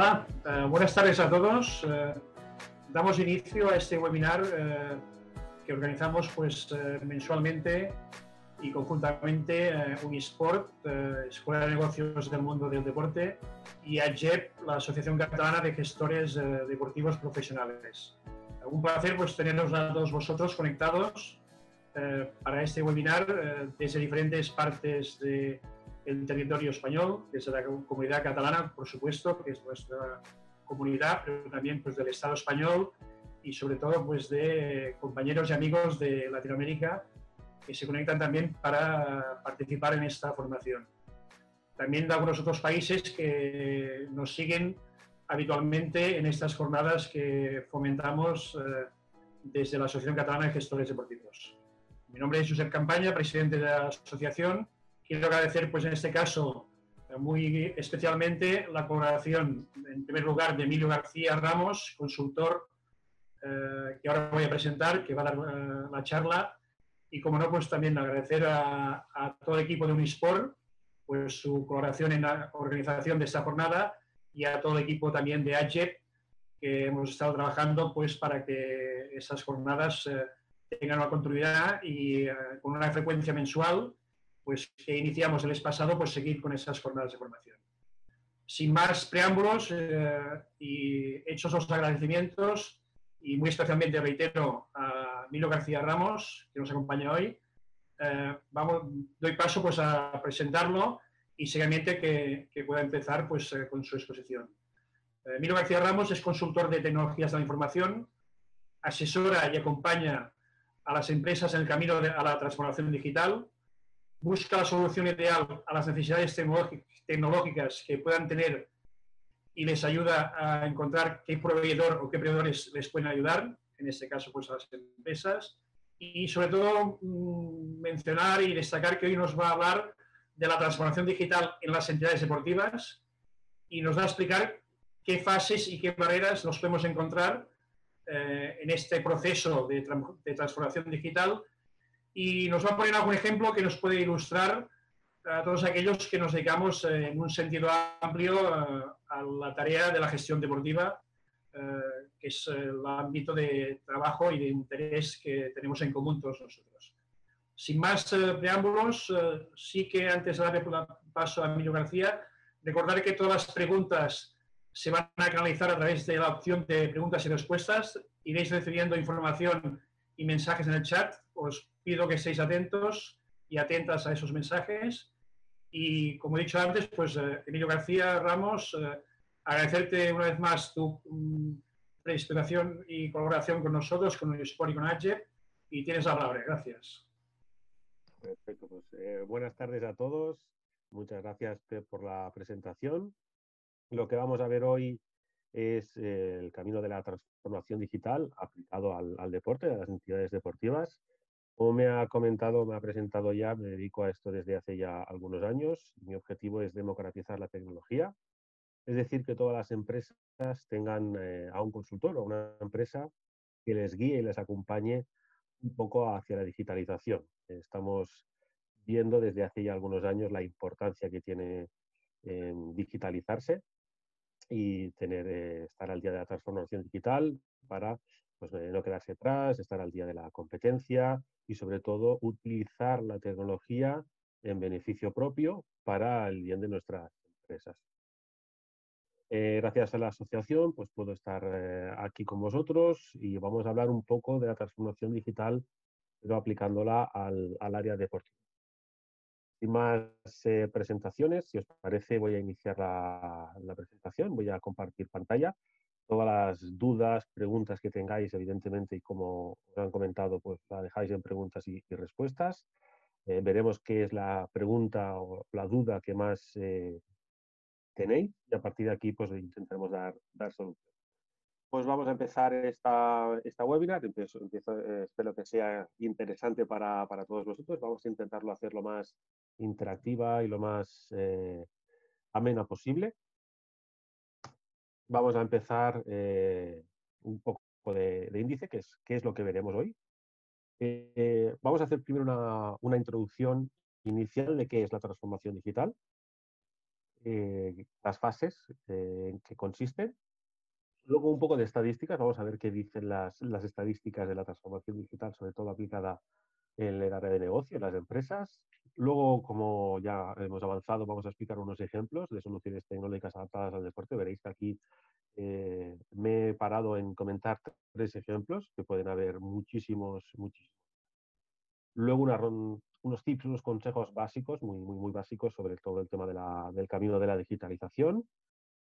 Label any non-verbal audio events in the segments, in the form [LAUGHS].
Hola, eh, buenas tardes a todos. Eh, damos inicio a este webinar eh, que organizamos pues, mensualmente y conjuntamente Unisport, Escuela de Negocios del Mundo del Deporte, y AGEP, la Asociación Catalana de Gestores Deportivos Profesionales. Un placer pues, tenernos a todos vosotros conectados para este webinar desde diferentes partes de el territorio español, desde la comunidad catalana, por supuesto, que es nuestra comunidad, pero también pues, del Estado español y sobre todo pues, de compañeros y amigos de Latinoamérica que se conectan también para participar en esta formación. También de algunos otros países que nos siguen habitualmente en estas jornadas que fomentamos eh, desde la Asociación Catalana de Gestores Deportivos. Mi nombre es Josep Campaña, presidente de la asociación Quiero agradecer, pues en este caso, muy especialmente la colaboración, en primer lugar, de Emilio García Ramos, consultor eh, que ahora voy a presentar, que va a dar eh, la charla. Y como no, pues también agradecer a, todo el equipo de Unisport pues su colaboración en la organización de esta jornada y a todo el equipo también de AGEP que hemos estado trabajando pues para que esas jornadas eh, tengan una continuidad y con una frecuencia mensual pues, que iniciamos el mes pasado, pues seguir con esas jornadas de formación. Sin más preámbulos eh, y hechos los agradecimientos, y muy especialmente reitero a Milo García Ramos, que nos acompaña hoy, eh, vamos, doy paso pues, a presentarlo y seguidamente que, que pueda empezar pues, eh, con su exposición. Milo García Ramos es consultor de tecnologías de la información, asesora y acompaña a las empresas en el camino a la transformación digital, busca la solución ideal a las necesidades tecnológicas que puedan tener y les ayuda a encontrar qué proveedor o qué proveedores les pueden ayudar, en este caso pues a las empresas, y sobre todo mm, mencionar y destacar que hoy nos va a hablar de la transformación digital en las entidades deportivas y nos va a explicar qué fases y qué barreras nos podemos encontrar eh, en este proceso de, de transformación digital y nos va a poner algún ejemplo que nos puede ilustrar a todos aquellos que nos dedicamos eh, en un sentido amplio eh, a la tarea de la gestión deportiva, eh, que es el ámbito de trabajo y de interés que tenemos en común todos nosotros. Sin más preámbulos, sí que antes de darle paso a Emilio García, recordar que todas las preguntas se van a canalizar a través de la opción de preguntas y respuestas. Iréis recibiendo información y mensajes en el chat. Os pido que estéis atentos y atentas a esos mensajes. Y como he dicho antes, pues eh, Emilio García Ramos, eh, agradecerte una vez más tu um, y colaboración con nosotros, con el Sport y con AGEP. Y tienes la palabra. Gracias. Perfecto. Pues eh, buenas tardes a todos. Muchas gracias por la presentación. Lo que vamos a ver hoy es el camino de la transformación digital aplicado al deporte, a las entidades deportivas. Como me ha comentado, me ha presentado ya, me dedico a esto desde hace ya algunos años. Mi objetivo es democratizar la tecnología, es decir, que todas las empresas tengan eh, a un consultor o una empresa que les guíe y les acompañe un poco hacia la digitalización. Estamos viendo desde hace ya algunos años la importancia que tiene digitalizarse y tener, eh, estar al día de la transformación digital para pues, eh, no quedarse atrás, estar al día de la competencia y sobre todo utilizar la tecnología en beneficio propio para el bien de nuestras empresas. Eh, gracias a la asociación, pues puedo estar eh, aquí con vosotros y vamos a hablar un poco de la transformación digital, pero aplicándola al, área deportiva. Sin más presentaciones, si os parece, voy a iniciar la, la presentación, voy a compartir pantalla todas las dudas, preguntas que tengáis, evidentemente, y como os han comentado, pues la dejáis en preguntas y, respuestas. Eh, veremos qué es la pregunta o la duda que más eh, tenéis y a partir de aquí pues intentaremos dar, dar solución. Pues vamos a empezar esta, esta webinar. Empiezo, eh, espero que sea interesante para, para, todos vosotros. Vamos a intentarlo hacer lo más interactiva y lo más amena posible vamos a empezar eh, un poco de, índice, que es, qué es lo que veremos hoy. Eh, vamos a hacer primero una, introducción inicial de qué es la transformación digital. eh, las fases en que consisten. Luego un poco de estadísticas, vamos a ver qué dicen las, las estadísticas de la transformación digital, sobre todo aplicada en el área de negocio, en las empresas. Luego, como ya hemos avanzado, vamos a explicar unos ejemplos de soluciones tecnológicas adaptadas al deporte. Veréis que aquí eh, me he parado en comentar tres ejemplos, que pueden haber muchísimos, muchísimos. Luego unos tips, unos consejos básicos, muy, muy, muy básicos sobre todo el tema del camino de la digitalización.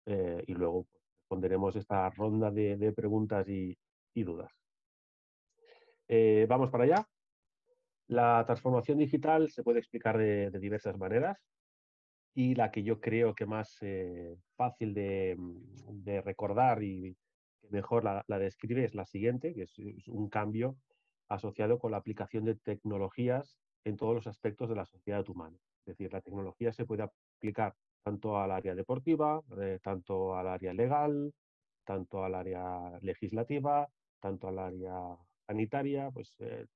Eh, y luego pues, responderemos esta ronda de, preguntas y, dudas. Eh, vamos para allá. La transformación digital se puede explicar de, diversas maneras y la que yo creo que más eh, fácil mm, de, recordar y que mejor la, describe es la siguiente, que es, un cambio asociado con la aplicación de tecnologías en todos los aspectos de la sociedad humana. Es decir, la tecnología se puede aplicar tanto al área deportiva, eh, tanto al área legal, tanto al área legislativa, tanto al área sanitaria, pues eh,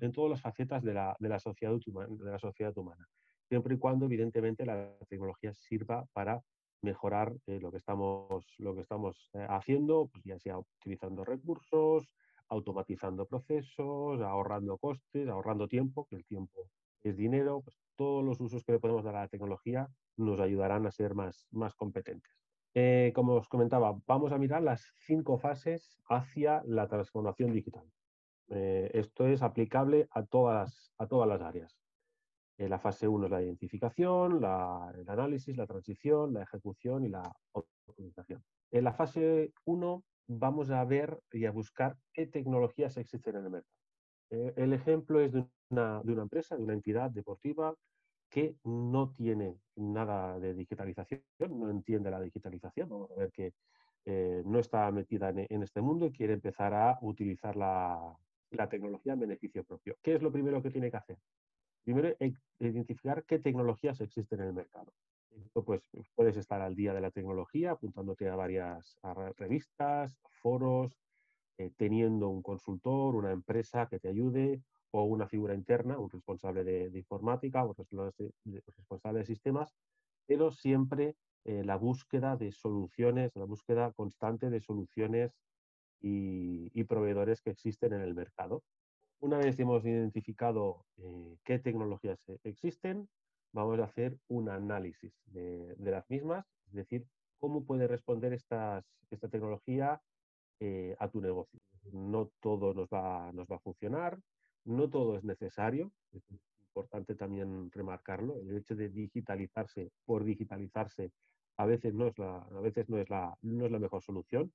en todas las facetas de la, de la, sociedad, de la sociedad humana, siempre y cuando evidentemente la tecnología sirva para mejorar eh, lo que estamos, lo que estamos eh, haciendo, pues ya sea utilizando recursos, automatizando procesos, ahorrando costes, ahorrando tiempo, que el tiempo es dinero, pues todos los usos que le podemos dar a la tecnología nos ayudarán a ser más, más competentes. Eh, como os comentaba, vamos a mirar las cinco fases hacia la transformación digital. Esto es aplicable a todas, a todas las áreas. Eh, la fase 1 es la identificación, el análisis, la transición, la ejecución y la optimización. En la fase 1 vamos a ver y a buscar qué tecnologías existen en el mercado. Eh, el ejemplo es de una, de una empresa, de una entidad deportiva que no tiene nada de digitalización, no entiende la digitalización. Vamos a ver que no está metida en, en, este mundo y quiere empezar a utilizar la, la tecnología en beneficio propio. ¿Qué es lo primero que tiene que hacer? Primero, identificar qué tecnologías existen en el mercado. pues, puedes estar al día de la tecnología, apuntándote a varias revistas, foros, eh, teniendo un consultor, una empresa que te ayude, o una figura interna, un responsable de, informática, o responsable de sistemas, pero siempre eh, la búsqueda de soluciones, la búsqueda constante de soluciones y, proveedores que existen en el mercado. Una vez hemos identificado eh, qué tecnologías e, existen, vamos a hacer un análisis de, las mismas, es decir, cómo puede responder esta tecnología eh, a tu negocio. No todo nos va, nos va a funcionar, no todo es necesario, es importante también remarcarlo, el hecho de digitalizarse por digitalizarse a veces no es la, a veces no es la, no es la mejor solución,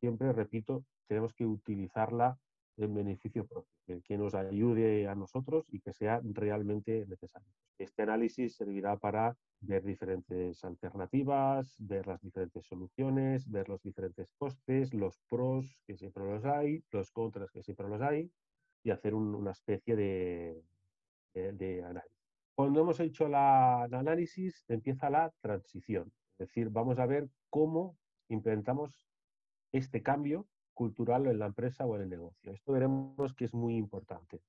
siempre, repito, tenemos que utilizarla en beneficio propio, que nos ayude a nosotros y que sea realmente necesario. Este análisis servirá para ver diferentes alternativas, ver las diferentes soluciones, ver los diferentes costes, los pros, que siempre los hay, los contras, que siempre los hay, y hacer una especie de, análisis. Cuando hemos hecho el análisis, empieza la transición. Es decir, vamos a ver cómo implementamos este cambio cultural en la empresa o en el negocio. Esto veremos que es muy importante.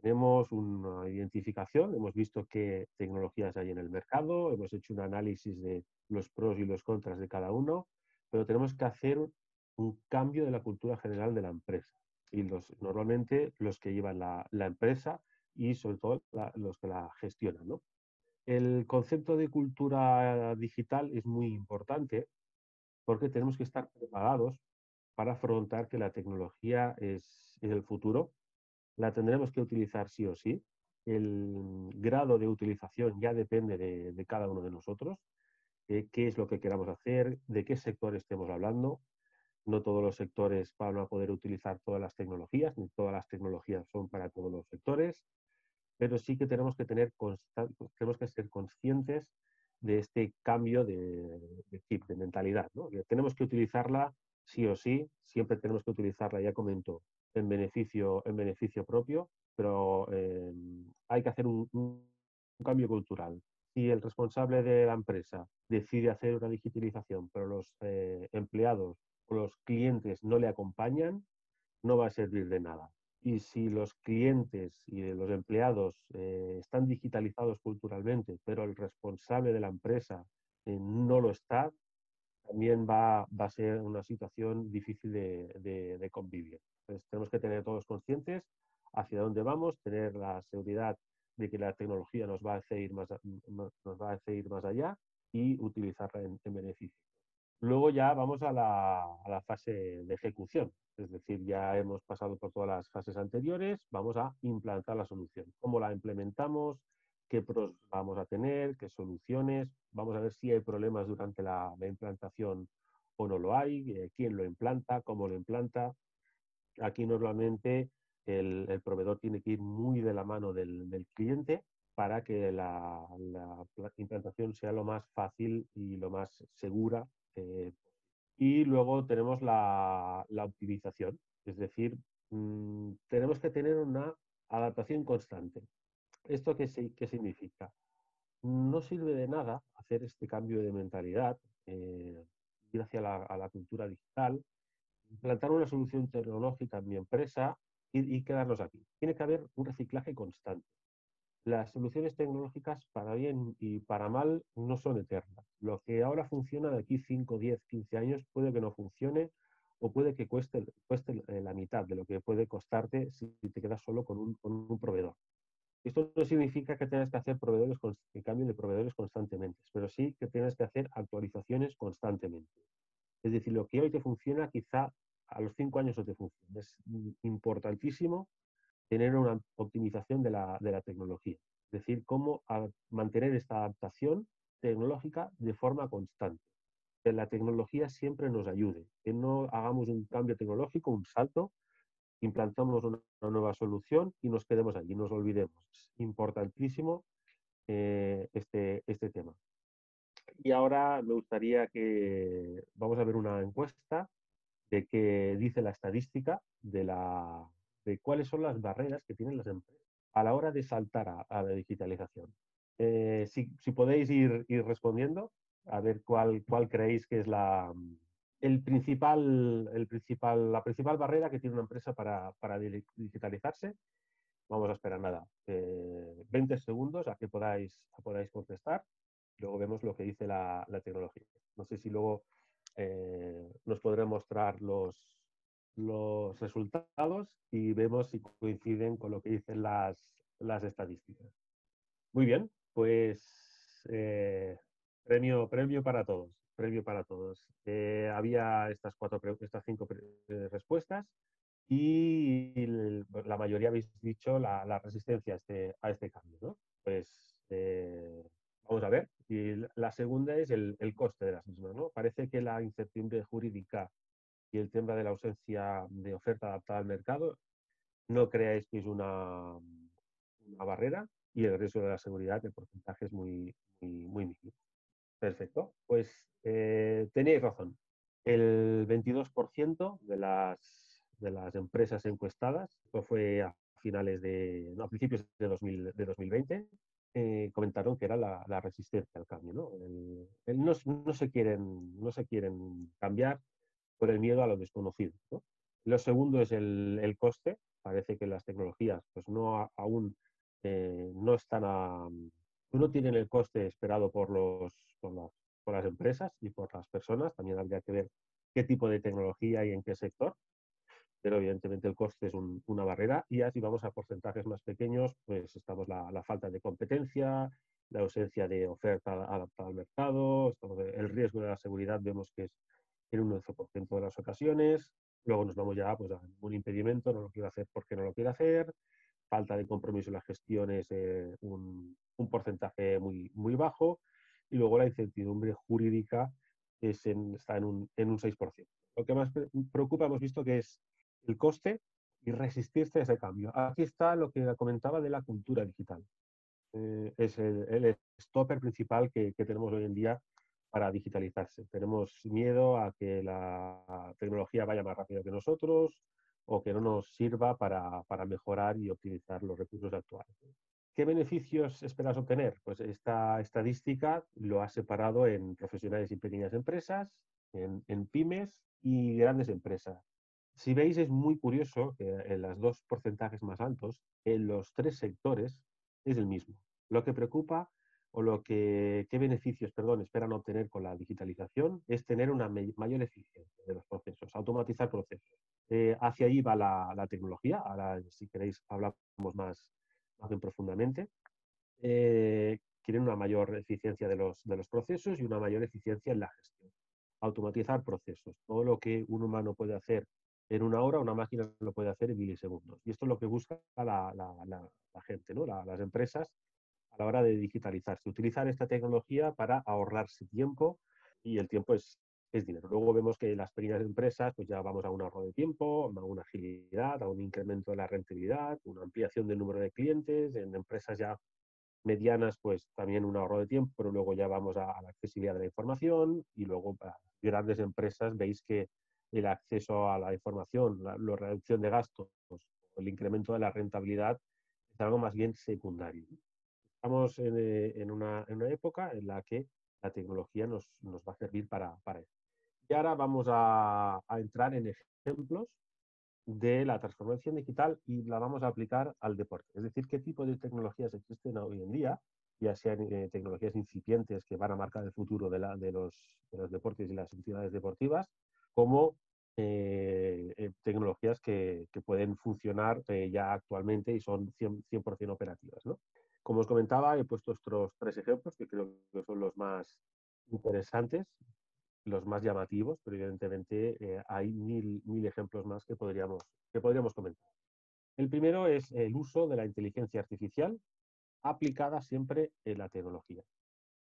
Tenemos una identificación, hemos visto qué tecnologías hay en el mercado, hemos hecho un análisis de los pros y los contras de cada uno, pero tenemos que hacer un cambio de la cultura general de la empresa. Y los, normalmente los que llevan la, empresa y sobre todo los que la gestionan. El concepto de cultura digital es muy importante porque tenemos que estar preparados para afrontar que la tecnología es, el futuro. La tendremos que utilizar sí o sí. El grado de utilización ya depende de, cada uno de nosotros, eh, qué es lo que queramos hacer, de qué sector estemos hablando. No todos los sectores van a poder utilizar todas las tecnologías, ni todas las tecnologías son para todos los sectores, pero sí que tenemos que, tener tenemos que ser conscientes de este cambio de, chip, de mentalidad. tenemos que utilizarla sí o sí, siempre tenemos que utilizarla, ya comento, en beneficio, en beneficio propio, pero eh, hay que hacer un, cambio cultural. Si el responsable de la empresa decide hacer una digitalización, pero los eh, empleados o los clientes no le acompañan, no va a servir de nada. Y si los clientes y los empleados eh, están digitalizados culturalmente, pero el responsable de la empresa no lo está, también va, a ser una situación difícil de, convivir. Entonces, tenemos que tener todos conscientes hacia dónde vamos, tener la seguridad de que la tecnología nos va a hacer más, nos va a hacer más allá y utilizarla en, beneficio. Luego ya vamos a la, a la, fase de ejecución, es decir, ya hemos pasado por todas las fases anteriores, vamos a implantar la solución. ¿Cómo la implementamos? qué pros vamos a tener, qué soluciones, vamos a ver si hay problemas durante la, implantación o no lo hay, eh, quién lo implanta, cómo lo implanta. Aquí normalmente el, proveedor tiene que ir muy de la mano del, cliente para que la, implantación sea lo más fácil y lo más segura. Eh, y luego tenemos la, optimización, es decir, mm, tenemos que tener una adaptación constante. ¿Esto qué, significa? No sirve de nada hacer este cambio de mentalidad, eh, ir hacia la, a la cultura digital, implantar una solución tecnológica en mi empresa y, quedarnos aquí. Tiene que haber un reciclaje constante. Las soluciones tecnológicas, para bien y para mal, no son eternas. Lo que ahora funciona de aquí 5, 10, 15 años puede que no funcione o puede que cueste, cueste la mitad de lo que puede costarte si te quedas solo con un proveedor. Esto no significa que tengas que hacer proveedores que cambien de proveedores constantemente, pero sí que tienes que hacer actualizaciones constantemente. Es decir, lo que hoy te funciona, quizá a los cinco años no te funciona. Es importantísimo tener una optimización de la, tecnología. Es decir, cómo mantener esta adaptación tecnológica de forma constante. Que la tecnología siempre nos ayude, que no hagamos un cambio tecnológico, un salto, implantamos una, nueva solución y nos quedemos allí, nos olvidemos. Es importantísimo eh, este, este tema. Y ahora me gustaría que vamos a ver una encuesta de qué dice la estadística de, la, de cuáles son las barreras que tienen las empresas a la hora de saltar a, la digitalización. Eh, si, si, podéis ir, ir, respondiendo, a ver cuál, cuál creéis que es la, el principal, el principal, la principal barrera que tiene una empresa para, para digitalizarse. Vamos a esperar nada, 20 eh, segundos a que podáis, podáis contestar. Luego vemos lo que dice la, tecnología. No sé si luego eh, nos podrá mostrar los, los resultados y vemos si coinciden con lo que dicen las, las estadísticas. Muy bien, pues eh, premio, premio para todos previo para todos. Eh, había estas, cuatro, estas cinco eh, respuestas y la mayoría habéis dicho la, resistencia a este, a este cambio. Pues eh, vamos a ver. Y la segunda es el, coste de las mismas. ¿no? Parece que la incertidumbre jurídica y el tema de la ausencia de oferta adaptada al mercado no creáis que es una, una barrera y el riesgo de la seguridad, el porcentaje es muy, muy, muy mínimo. Perfecto. Pues eh, razón. El 22% de las, de las empresas encuestadas, esto fue a finales de, no, a principios de, 2020, eh, comentaron que era la, resistencia al cambio. ¿no? no, se quieren, no se quieren cambiar por el miedo a lo desconocido. Lo segundo es el, coste. Parece que las tecnologías pues no aún eh, no están a, no tienen el coste esperado por, los, por, las, empresas y por las personas. También habría que ver qué tipo de tecnología y en qué sector. Pero evidentemente el coste es una barrera. Y así vamos a porcentajes más pequeños, pues estamos la, la falta de competencia, la ausencia de oferta adaptada al mercado, el riesgo de la seguridad vemos que es en un 11% de las ocasiones. Luego nos vamos ya pues, a un impedimento, no lo quiero hacer porque no lo quiero hacer falta de compromiso en la gestión es eh, un, porcentaje muy, muy bajo y luego la incertidumbre jurídica es está en un, en un 6%. Lo que más preocupa hemos visto que es el coste y resistirse a ese cambio. Aquí está lo que comentaba de la cultura digital. Eh, es el, stopper principal que, que tenemos hoy en día para digitalizarse. Tenemos miedo a que la tecnología vaya más rápido que nosotros, o que no nos sirva para, mejorar y optimizar los recursos actuales. ¿Qué beneficios esperas obtener? Pues esta estadística lo ha separado en profesionales y pequeñas empresas, en, pymes y grandes empresas. Si veis, es muy curioso que en los dos porcentajes más altos, en los tres sectores, es el mismo. Lo que preocupa o lo que, qué beneficios, perdón, esperan obtener con la digitalización es tener una mayor eficiencia de los procesos, automatizar procesos. Eh, hacia ahí va la, tecnología. Ahora, si queréis, hablamos más, más profundamente. Eh, quieren una mayor eficiencia de los, de los procesos y una mayor eficiencia en la gestión. Automatizar procesos. Todo lo que un humano puede hacer en una hora, una máquina lo puede hacer en milisegundos. Y esto es lo que busca la, la, gente, ¿no? las empresas la hora de digitalizarse, utilizar esta tecnología para ahorrarse tiempo y el tiempo es, dinero. Luego vemos que las pequeñas empresas, pues ya vamos a un ahorro de tiempo, a una agilidad, a un incremento de la rentabilidad, una ampliación del número de clientes. En empresas ya medianas, pues también un ahorro de tiempo, pero luego ya vamos a, la accesibilidad de la información y luego para grandes empresas veis que el acceso a la información, la reducción de gastos, el incremento de la rentabilidad es algo más bien secundario. Estamos eh, en, una, época en la que la tecnología nos, va a servir para, para eso. Y ahora vamos a, entrar en ejemplos de la transformación digital y la vamos a aplicar al deporte. Es decir, qué tipo de tecnologías existen hoy en día, ya sean eh, tecnologías incipientes que van a marcar el futuro de, los, deportes y las entidades deportivas, como eh, tecnologías que, pueden funcionar ya actualmente y son 100%, 100 operativas. ¿no? Como os comentaba, he puesto estos tres ejemplos que creo que son los más interesantes, los más llamativos, pero evidentemente eh, hay mil, ejemplos más que podríamos, que podríamos comentar. El primero es el uso de la inteligencia artificial aplicada siempre en la tecnología.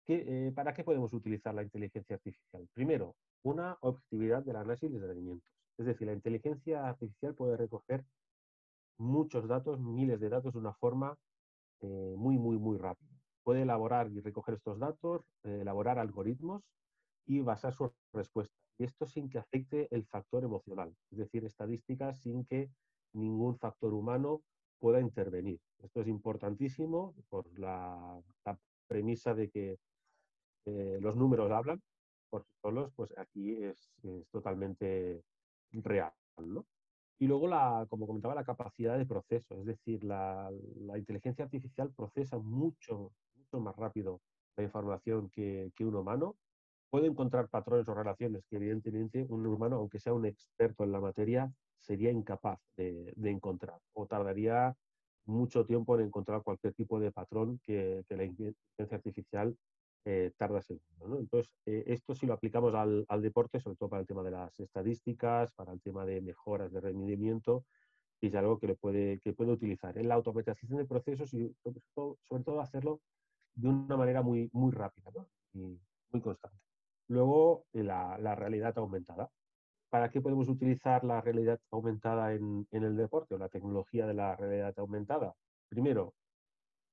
¿Qué, eh, ¿Para qué podemos utilizar la inteligencia artificial? Primero, una objetividad del análisis de rendimientos. Es decir, la inteligencia artificial puede recoger muchos datos, miles de datos de una forma eh, muy, muy, muy rápido. Puede elaborar y recoger estos datos, eh, elaborar algoritmos y basar sus respuestas. Y esto sin que afecte el factor emocional, es decir, estadísticas sin que ningún factor humano pueda intervenir. Esto es importantísimo por la, premisa de que eh, los números hablan por solos, pues aquí es, es totalmente real. ¿no? Y luego, la, como comentaba, la capacidad de proceso, es decir, la, inteligencia artificial procesa mucho, mucho más rápido la información que, un humano. Puede encontrar patrones o relaciones que evidentemente un humano, aunque sea un experto en la materia, sería incapaz de, encontrar o tardaría mucho tiempo en encontrar cualquier tipo de patrón que, que la inteligencia artificial eh, tarda segundos. Entonces, eh, esto si lo aplicamos al, deporte, sobre todo para el tema de las estadísticas, para el tema de mejoras de rendimiento, es algo que, puede, utilizar en la automatización de procesos y sobre todo, hacerlo de una manera muy, muy rápida y muy constante. Luego, la, realidad aumentada. ¿Para qué podemos utilizar la realidad aumentada en, en el deporte o la tecnología de la realidad aumentada? Primero,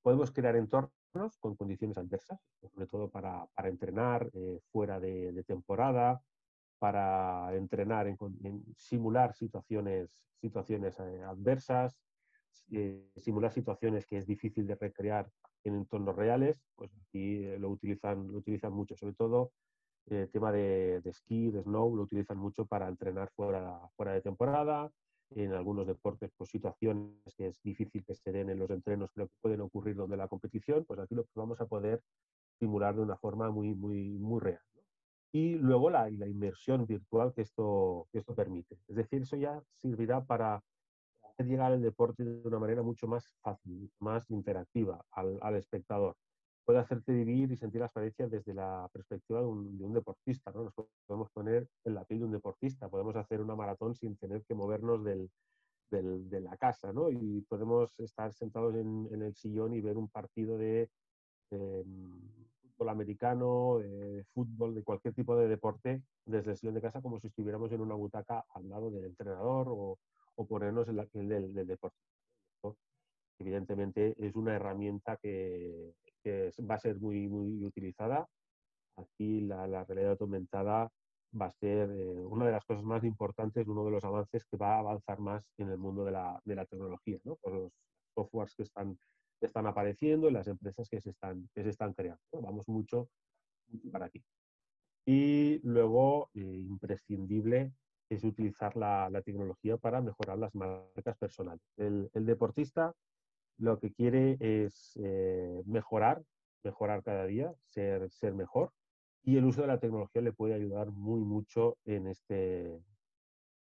podemos crear entornos con condiciones adversas, sobre todo para, entrenar eh, fuera de, temporada, para entrenar en, simular situaciones, situaciones eh, adversas, eh, simular situaciones que es difícil de recrear en entornos reales, pues aquí lo utilizan, lo utilizan mucho, sobre todo el tema de, de, esquí, de snow, lo utilizan mucho para entrenar fuera, fuera de temporada, en algunos deportes pues, situaciones que es difícil que se den en los entrenos, pero que pueden ocurrir donde la competición, pues aquí lo vamos a poder simular de una forma muy, muy, muy real. Y luego la, la inmersión virtual que esto, que esto permite. Es decir, eso ya servirá para hacer llegar el deporte de una manera mucho más fácil, más interactiva al, al espectador puede hacerte vivir y sentir las experiencia desde la perspectiva de un, deportista. ¿no? Nos podemos poner en la piel de un deportista, podemos hacer una maratón sin tener que movernos del, de la casa, ¿no? Y podemos estar sentados en, el sillón y ver un partido de fútbol americano, de fútbol, de cualquier tipo de deporte desde el sillón de casa como si estuviéramos en una butaca al lado del entrenador o, ponernos en la piel del, del deporte. Evidentemente es una herramienta que, que va a ser muy, muy utilizada. Aquí la, la realidad aumentada va a ser eh, una de las cosas más importantes, uno de los avances que va a avanzar más en el mundo de la, de la tecnología, ¿no? por los softwares que están, están apareciendo y las empresas que se están, que se están creando. Vamos mucho, para aquí. Y luego, eh, imprescindible es utilizar la, la, tecnología para mejorar las marcas personales. El, el deportista lo que quiere es eh, mejorar mejorar cada día, ser, ser mejor. Y el uso de la tecnología le puede ayudar muy mucho en este,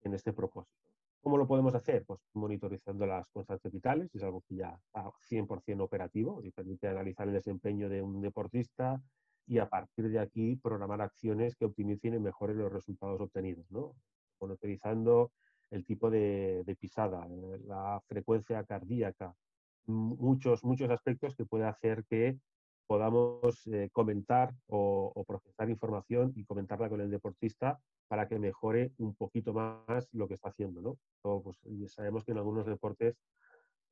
en este propósito. ¿Cómo lo podemos hacer? Pues monitorizando las constantes vitales, es algo que ya está 100% operativo y permite analizar el desempeño de un deportista y a partir de aquí programar acciones que optimicen y mejoren los resultados obtenidos, ¿no? Monitorizando el tipo de, pisada, eh, la frecuencia cardíaca, muchos, muchos aspectos que puede hacer que podamos eh, comentar o, procesar información y comentarla con el deportista para que mejore un poquito más lo que está haciendo. ¿no? pues, sabemos que en algunos deportes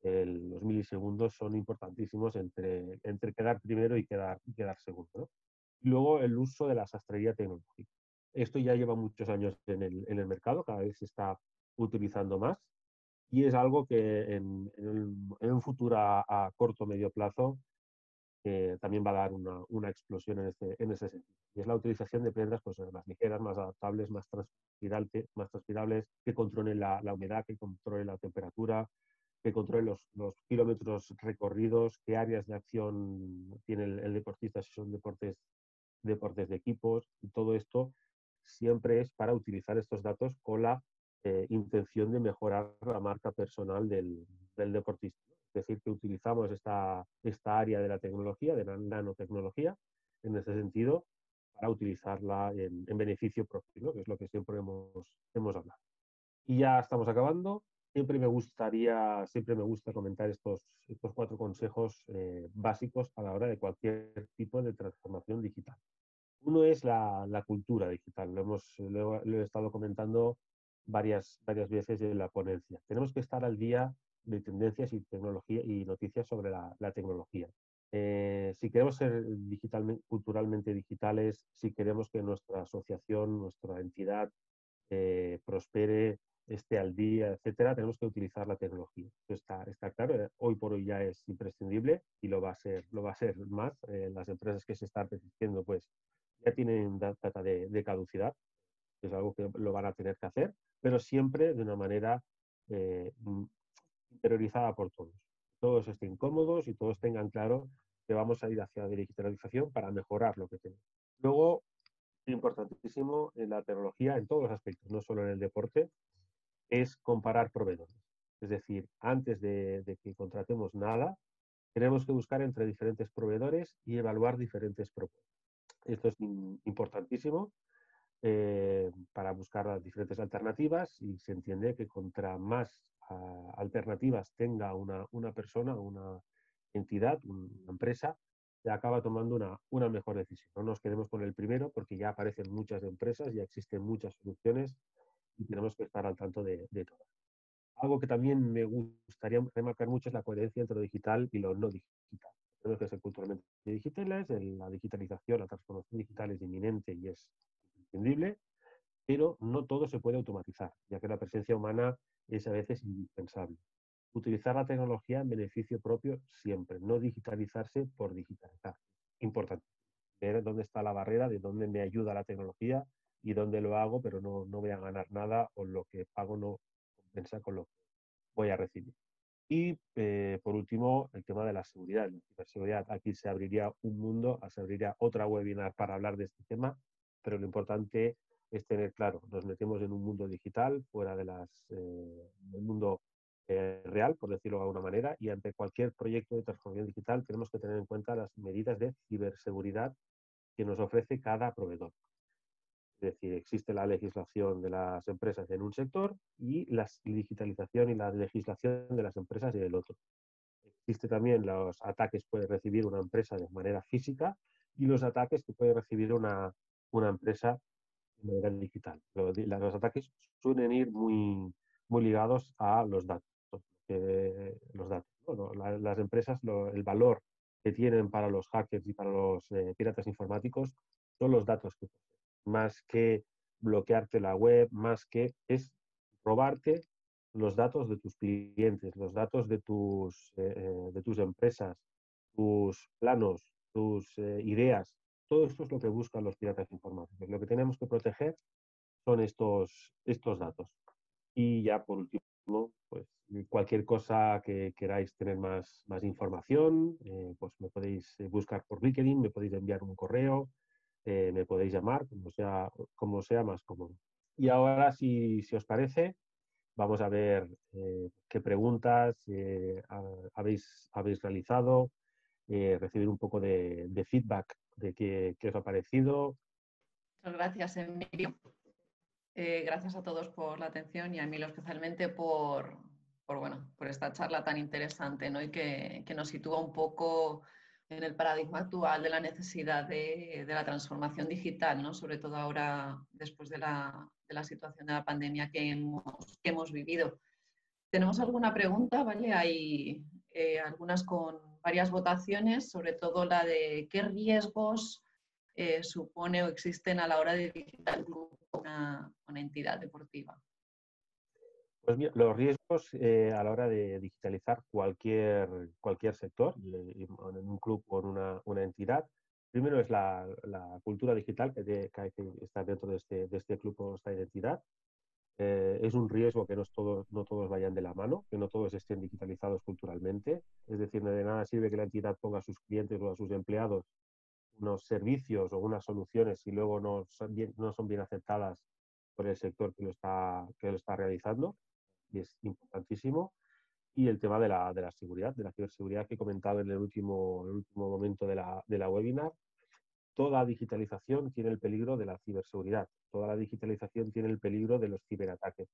los milisegundos son importantísimos entre, entre quedar primero y quedar, quedar segundo. luego el uso de la sastrería tecnológica. Esto ya lleva muchos años en el, en el mercado, cada vez se está utilizando más y es algo que en, un futuro a, corto o medio plazo eh, también va a dar una, una, explosión en, este, en ese sentido. Y es la utilización de prendas pues, más ligeras, más adaptables, más, transpirables, más transpirables que controlen la, humedad, que controlen la temperatura, que controlen los, los, kilómetros recorridos, qué áreas de acción tiene el, el deportista, si son deportes, deportes de equipos. Y todo esto siempre es para utilizar estos datos con la eh, intención de mejorar la marca personal del, deportista. Es decir, que utilizamos esta, esta área de la tecnología, de la nanotecnología, en ese sentido, para utilizarla en, beneficio propio, que es lo que siempre hemos, hemos hablado. Y ya estamos acabando. Siempre me gustaría, siempre me gusta comentar estos, estos cuatro consejos eh, básicos a la hora de cualquier tipo de transformación digital. Uno es la, la cultura digital. Lo, hemos, lo, he estado comentando varias, varias veces en la ponencia. Tenemos que estar al día de tendencias y tecnología y noticias sobre la, tecnología. Eh, si queremos ser digitalmente, culturalmente digitales, si queremos que nuestra asociación, nuestra entidad eh, prospere, esté al día, etcétera, tenemos que utilizar la tecnología. está, está claro, eh, hoy por hoy ya es imprescindible y lo va a ser, lo va a ser más. las empresas que se están resistiendo, pues ya tienen data de, de caducidad, es algo que lo van a tener que hacer, pero siempre de una manera eh, interiorizada por todos. Todos estén cómodos y todos tengan claro que vamos a ir hacia la digitalización para mejorar lo que tenemos. Luego, importantísimo en la tecnología, en todos los aspectos, no solo en el deporte, es comparar proveedores. Es decir, antes de que contratemos nada, tenemos que buscar entre diferentes proveedores y evaluar diferentes propuestas. Esto es importantísimo eh, para buscar las diferentes alternativas y se entiende que contra más ah, alternativas tenga una, una, persona, una entidad, una empresa, acaba tomando una, una mejor decisión. No nos quedemos con el primero porque ya aparecen muchas empresas, ya existen muchas soluciones y tenemos que estar al tanto de, de todas. Algo que también me gustaría remarcar mucho es la coherencia entre lo digital y lo no digital. Tenemos que ser culturalmente digitales, la digitalización, la transformación digital es inminente y es pero no todo se puede automatizar, ya que la presencia humana es a veces indispensable. Utilizar la tecnología en beneficio propio siempre, no digitalizarse por digitalizar. Importante. Ver dónde está la barrera, de dónde me ayuda la tecnología y dónde lo hago, pero no, no voy a ganar nada o lo que pago no compensa con lo que voy a recibir. Y eh, por último, el tema de la seguridad, la ciberseguridad. Aquí se abriría un mundo, se abriría otra webinar para hablar de este tema, pero lo importante es tener claro, nos metemos en un mundo digital, fuera de las, eh, del mundo eh, real, por decirlo de alguna manera, y ante cualquier proyecto de transformación digital tenemos que tener en cuenta las medidas de ciberseguridad que nos ofrece cada proveedor. Es decir, existe la legislación de las empresas en un sector y la digitalización y la legislación de las empresas en el otro. Existe también los ataques que puede recibir una empresa de manera física y los ataques que puede recibir una, una empresa de manera digital. Los, los ataques suelen ir muy, muy ligados a los datos. los datos las empresas, el valor que tienen para los hackers y para los eh, piratas informáticos son los datos que más que bloquearte la web, más que es robarte los datos de tus clientes, los datos de tus, eh, eh, de tus empresas, tus planos, tus ideas, todo esto es lo que buscan los piratas informáticos. Lo que tenemos que proteger son estos, estos datos. Y ya por último, pues cualquier cosa que queráis tener más, más información, eh, pues me podéis eh, buscar por LinkedIn, me podéis enviar un correo, eh, me podéis llamar, como sea, como sea más cómodo. Y ahora, si, si os parece, vamos a ver qué preguntas habéis, habéis realizado, recibir un poco de, de feedback de qué, qué, os ha parecido. Muchas gracias, Emilio. gracias a todos por la atención y a Emilio especialmente por, por, bueno, por esta charla tan interesante ¿no? y que, que, nos sitúa un poco en el paradigma actual de la necesidad de, de la transformación digital, ¿no? sobre todo ahora después de la, de la situación de la pandemia que hemos, que hemos vivido. ¿Tenemos alguna pregunta? ¿vale? Hay eh, algunas con varias votaciones, sobre todo la de qué riesgos eh, supone o existen a la hora de digital una, una entidad deportiva. Pues mira, los riesgos eh, a la hora de digitalizar cualquier, cualquier sector, en un club o en una, una entidad, primero es la, la cultura digital que, de, que, está dentro de este, de este club o esta identidad. Eh, es un riesgo que no todos, no todos vayan de la mano, que no todos estén digitalizados culturalmente. Es decir, de nada sirve que la entidad ponga a sus clientes o a sus empleados unos servicios o unas soluciones y luego no son bien, aceptadas por el sector que lo está, que lo está realizando y es importantísimo. Y el tema de la, de la seguridad, de la ciberseguridad que he comentado en el último, último momento de la, de la webinar. Toda digitalización tiene el peligro de la ciberseguridad, toda la digitalización tiene el peligro de los ciberataques.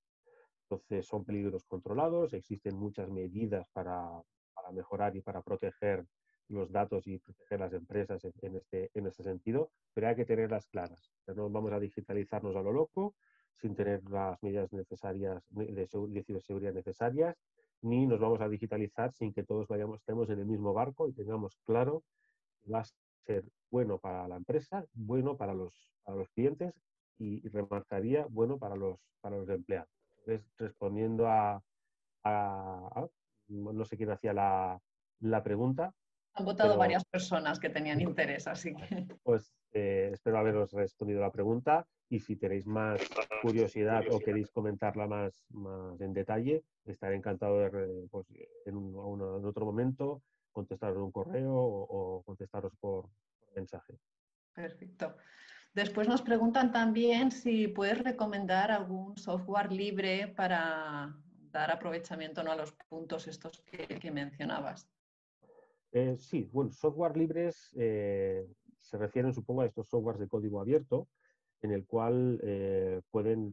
Entonces, son peligros controlados, existen muchas medidas para, mejorar y para proteger los datos y proteger las empresas en, este, en este sentido, pero hay que tenerlas claras. No vamos a digitalizarnos a lo loco, sin tener las medidas necesarias de, ciberseguridad necesarias, ni nos vamos a digitalizar sin que todos vayamos, estemos en el mismo barco y tengamos claro que va a ser bueno para la empresa, bueno para los, para los clientes y, remarcaría bueno para los, para los empleados. respondiendo a, no sé quién hacía la, la pregunta. Han votado varias personas que tenían interés, así que. Pues eh, espero haberos respondido la pregunta y si tenéis más curiosidad o queréis comentarla más, más en detalle, estaré encantado de, pues, en, en, otro momento contestaros un correo o, contestaros por, mensaje. Perfecto. Después nos preguntan también si puedes recomendar algún software libre para dar aprovechamiento ¿no? a los puntos estos que, mencionabas. Eh, sí, bueno, software libres eh, se refieren, supongo, a estos softwares de código abierto, en el cual eh, pueden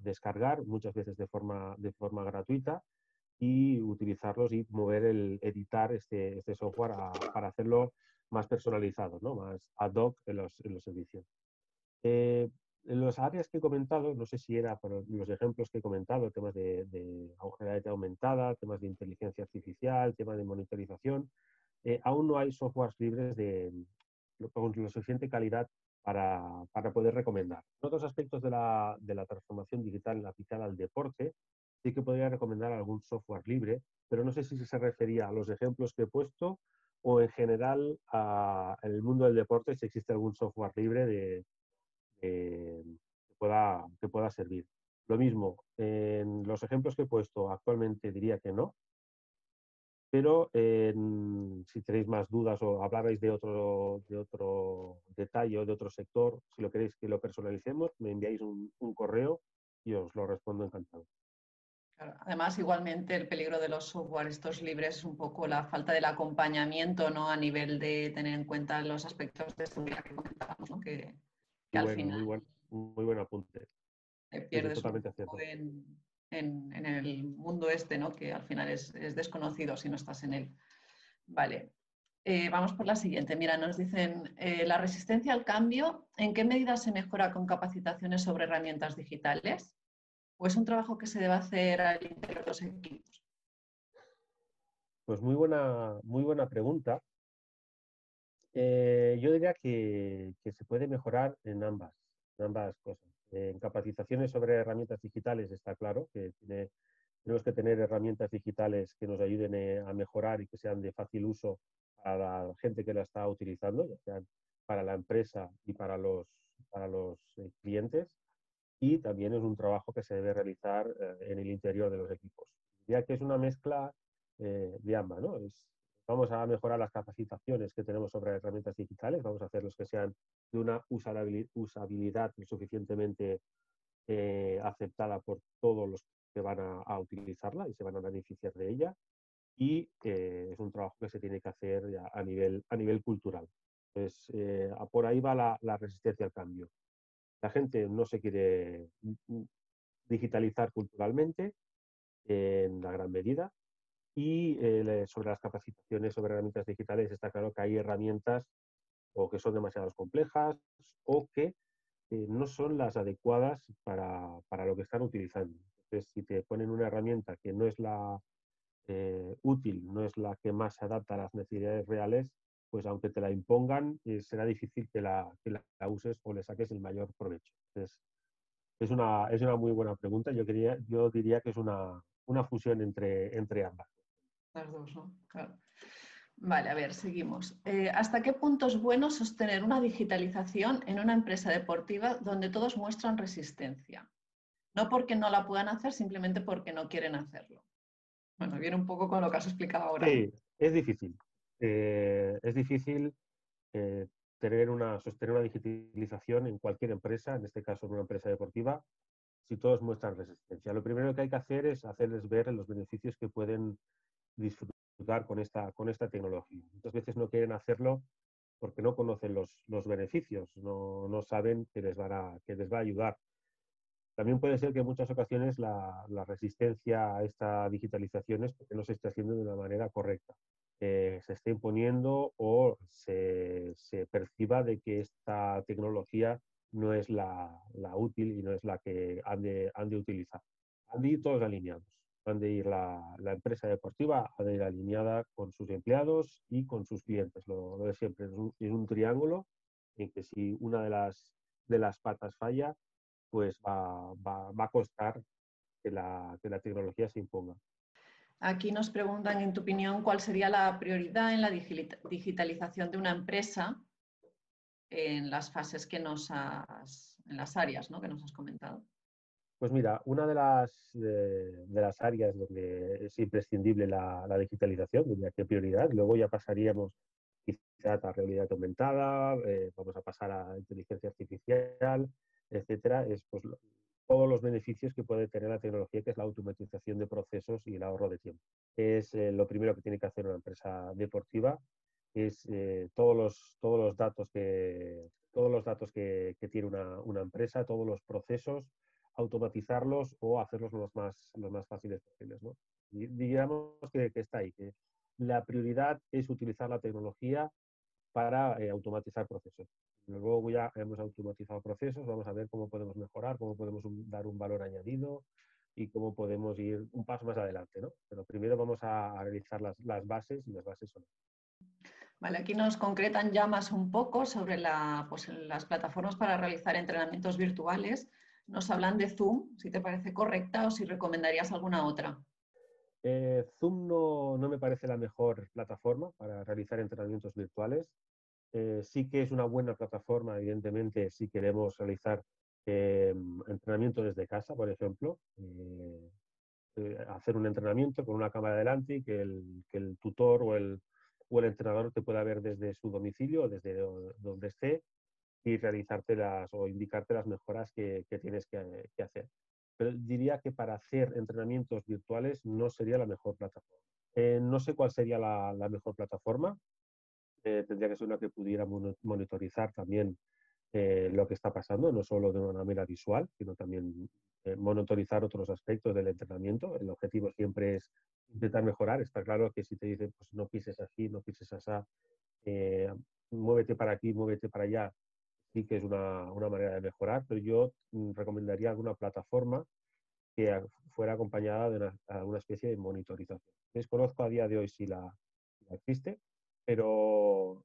descargar muchas veces de forma, gratuita y utilizarlos y mover el editar este, este software para hacerlo más personalizado, ¿no? más ad hoc en los servicios. Eh, en las áreas que he comentado, no sé si era por los ejemplos que he comentado, temas de, de aumentada, temas de inteligencia artificial, temas de monitorización, aún no hay softwares libres de, con la suficiente calidad para, para, poder recomendar. En otros aspectos de la, de la transformación digital aplicada al deporte, sí que podría recomendar algún software libre, pero no sé si se refería a los ejemplos que he puesto o en general a, en el mundo del deporte si existe algún software libre de, que, pueda, que pueda servir. Lo mismo, en los ejemplos que he puesto actualmente diría que no, pero si tenéis más dudas o hablarais de otro, de otro detalle o de otro sector, si lo queréis que lo personalicemos, me enviáis un, correo y os lo respondo encantado. Además, igualmente el peligro de los software estos libres es un poco la falta del acompañamiento ¿no? a nivel de tener en cuenta los aspectos de seguridad que comentábamos, ¿no? que, al final... Muy buen, muy buen apunte. Pierdes totalmente en, en, el mundo este, ¿no? que al final es, desconocido si no estás en él. Vale, eh, vamos por la siguiente. Mira, nos dicen, eh, la resistencia al cambio, ¿en qué medida se mejora con capacitaciones sobre herramientas digitales? ¿O es un trabajo que se debe hacer al interior de los equipos? Pues muy buena, muy buena pregunta. Eh, yo diría que, que, se puede mejorar en ambas, en ambas cosas en capacitaciones sobre herramientas digitales está claro que tenemos que tener herramientas digitales que nos ayuden eh, a mejorar y que sean de fácil uso para la gente que la está utilizando, ya sean para la empresa y para los, para los eh, clientes. Y también es un trabajo que se debe realizar eh, en el interior de los equipos. Diría que es una mezcla de ambas, ¿no? Vamos a mejorar las capacitaciones que tenemos sobre herramientas digitales, vamos a hacerlos que sean de una usabilidad suficientemente aceptada por todos los que van a, utilizarla y se van a beneficiar de ella. Y es un trabajo que se tiene que hacer a, nivel, a nivel cultural. Pues por ahí va la, resistencia al cambio. La gente no se quiere digitalizar culturalmente en la gran medida y sobre las capacitaciones sobre herramientas digitales está claro que hay herramientas o que son demasiado complejas o que no son las adecuadas para, para, lo que están utilizando. Entonces, si te ponen una herramienta que no es la eh, útil, no es la que más se adapta a las necesidades reales, pues aunque te la impongan, eh, será difícil que la, que la, uses o le saques el mayor provecho. Entonces, es una, es una muy buena pregunta. Yo, quería, yo diría que es una, una fusión entre, entre ambas. Las dos, ¿no? Claro. Vale, a ver, seguimos. Eh, ¿Hasta qué punto es bueno sostener una digitalización en una empresa deportiva donde todos muestran resistencia? No porque no la puedan hacer, simplemente porque no quieren hacerlo. Bueno, viene un poco con lo que has explicado ahora. Sí, es difícil. Eh, es difícil eh, tener una, sostener una digitalización en cualquier empresa, en este caso en una empresa deportiva, si todos muestran resistencia. Lo primero que hay que hacer es hacerles ver los beneficios que pueden disfrutar con esta, con esta tecnología. Muchas veces no quieren hacerlo porque no conocen los, los beneficios, no, no, saben que les, van a, que les va a ayudar. También puede ser que en muchas ocasiones la, la resistencia a esta digitalización es porque no se está haciendo de una manera correcta. se esté imponiendo o se, se, perciba de que esta tecnología no es la, la útil y no es la que han de, han de utilizar. Han de ir todos alineados han de ir la, empresa deportiva, ha de ir alineada con sus empleados y con sus clientes. Lo, de siempre es un, triángulo en que si una de las, de las patas falla, pues va, a costar que la, que la tecnología se imponga. Aquí nos preguntan, en tu opinión, cuál sería la prioridad en la digitalización de una empresa en las fases que nos has, en las áreas ¿no? que nos has comentado. Pues mira, una de las, de, las áreas donde es imprescindible la, digitalización, diría que prioridad, luego ya pasaríamos quizá a realidad aumentada, eh, vamos a pasar a inteligencia artificial, etcétera, es pues, todos los beneficios que puede tener la tecnología, que es la automatización de procesos y el ahorro de tiempo. Es eh, lo primero que tiene que hacer una empresa deportiva, es eh, todos, los, todos los datos que, todos los datos que, tiene una, una, empresa, todos los procesos, automatizarlos o hacerlos los más, los más fáciles posibles. ¿no? Digamos que, está ahí, que la prioridad es utilizar la tecnología para eh, automatizar procesos. Luego ya hemos automatizado procesos, vamos a ver cómo podemos mejorar, cómo podemos dar un valor añadido y cómo podemos ir un paso más adelante. ¿no? Pero primero vamos a, realizar las, las, bases y las bases son. Vale, aquí nos concretan ya más un poco sobre la, pues, las plataformas para realizar entrenamientos virtuales nos hablan de Zoom, si te parece correcta o si recomendarías alguna otra. Eh, Zoom no, me parece la mejor plataforma para realizar entrenamientos virtuales. Eh, sí que es una buena plataforma, evidentemente, si queremos realizar eh, entrenamiento desde casa, por ejemplo. hacer un entrenamiento con una cámara delante y que el, tutor o el, o el entrenador te pueda ver desde su domicilio, desde donde esté, y realizarte las o indicarte las mejoras que, tienes que, hacer. Pero diría que para hacer entrenamientos virtuales no sería la mejor plataforma. Eh, no sé cuál sería la, mejor plataforma. Eh, tendría que ser una que pudiera monitorizar también eh, lo que está pasando, no solo de una manera visual, sino también monitorizar otros aspectos del entrenamiento. El objetivo siempre es intentar mejorar. Está claro que si te dicen, pues no pises así, no pises así, muévete para aquí, muévete para allá, sí que es una, manera de mejorar, pero yo mm, recomendaría alguna plataforma que fuera acompañada de una, especie de monitorización. Desconozco a día de hoy si la, existe, pero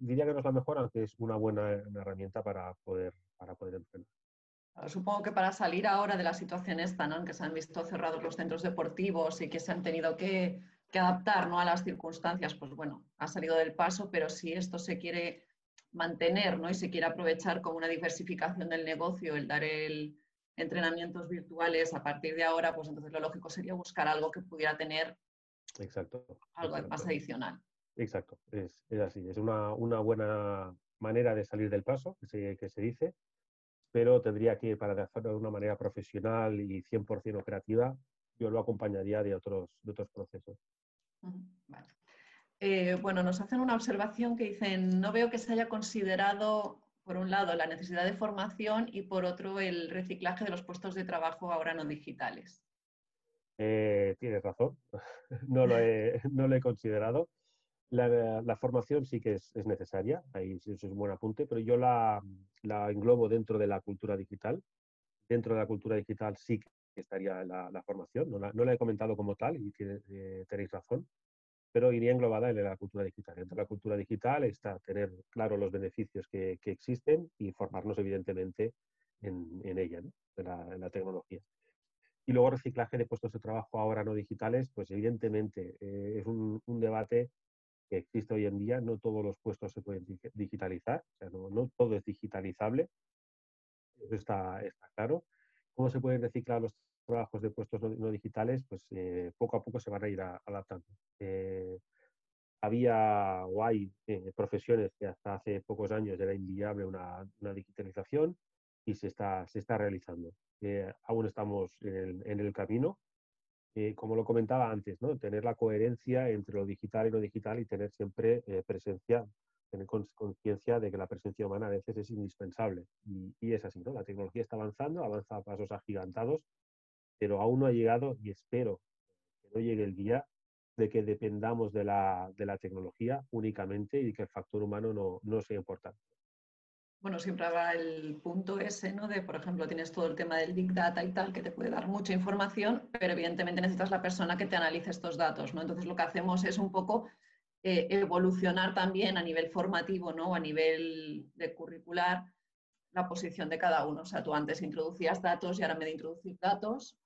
diría que no es la mejor, aunque es una buena herramienta para poder, para poder entrenar. Supongo que para salir ahora de la situación esta, ¿no? en que se han visto cerrados los centros deportivos y que se han tenido que, que adaptar ¿no? a las circunstancias, pues bueno, ha salido del paso, pero si esto se quiere mantener ¿no? y se quiere aprovechar como una diversificación del negocio, el dar el, entrenamientos virtuales a partir de ahora, pues entonces lo lógico sería buscar algo que pudiera tener exacto, algo más adicional. Exacto, es, así, es una, buena manera de salir del paso, que se, que se dice, pero tendría que, para hacerlo de una manera profesional y 100% operativa, yo lo acompañaría de otros, de otros procesos. Eh, bueno, nos hacen una observación que dicen, no veo que se haya considerado, por un lado, la necesidad de formación y por otro, el reciclaje de los puestos de trabajo ahora no digitales. Eh, tienes razón, [LAUGHS] no, lo he, considerado. La, formación sí que es, necesaria, ahí eso es un buen apunte, pero yo la, englobo dentro de la cultura digital. Dentro de la cultura digital sí que estaría la, formación, no la, he comentado como tal y eh, tenéis razón, pero iría englobada en la cultura digital. Dentro de la cultura digital está tener claro los beneficios que, existen y formarnos evidentemente en, ella, en, la, tecnología. Y luego reciclaje de puestos de trabajo ahora no digitales, pues evidentemente eh, es un, un debate que existe hoy en día, no todos los puestos se pueden digitalizar, o sea, no, todo es digitalizable, eso está, está, claro. ¿Cómo se pueden reciclar los trabajos de puestos no, digitales? Pues eh, poco a poco se van a ir adaptando. Eh, había o hay eh, profesiones que hasta hace pocos años era inviable una, una digitalización y se está, se está realizando. aún estamos en en el camino, eh, como lo comentaba antes, ¿no? tener la coherencia entre lo digital y lo digital y tener siempre eh, presencia, tener conciencia de que la presencia humana a veces es indispensable. Y, es así, ¿no? La tecnología está avanzando, avanza a pasos agigantados, pero aún no ha llegado y espero que no llegue el día de que dependamos de la, de la tecnología únicamente y que el factor humano no, no sea importante bueno, siempre habrá el punto ese, ¿no? De, por ejemplo, tienes todo el tema del Big Data y tal, que te puede dar mucha información, pero evidentemente necesitas la persona que te analice estos datos, ¿no? Entonces lo que hacemos es un poco eh, evolucionar también a nivel formativo, ¿no? A nivel de curricular la posición de cada uno. O sea, tú antes introducías datos y ahora vez de introducir datos,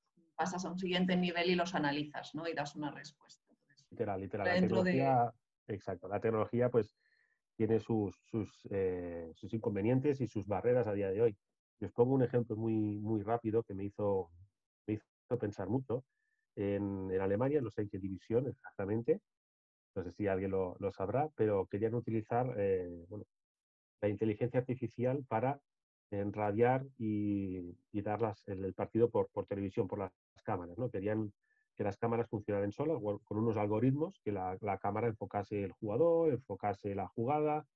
pasas a un siguiente nivel y los analizas, ¿no? Y das una respuesta. literal, literal. La tecnología, exacto. La tecnología, pues tiene sus, eh, sus, inconvenientes y sus barreras a día de hoy. Les pongo un ejemplo muy, muy rápido que me hizo, me hizo pensar mucho. En, en, Alemania, no sé en qué división exactamente, no sé si alguien lo, lo sabrá, pero querían utilizar eh, bueno, la inteligencia artificial para enradiar y, y dar el, partido por, por televisión, por las cámaras. ¿no? Querían que las cámaras funcionaran solas con unos algoritmos, que la, cámara enfocase el jugador, enfocase la jugada,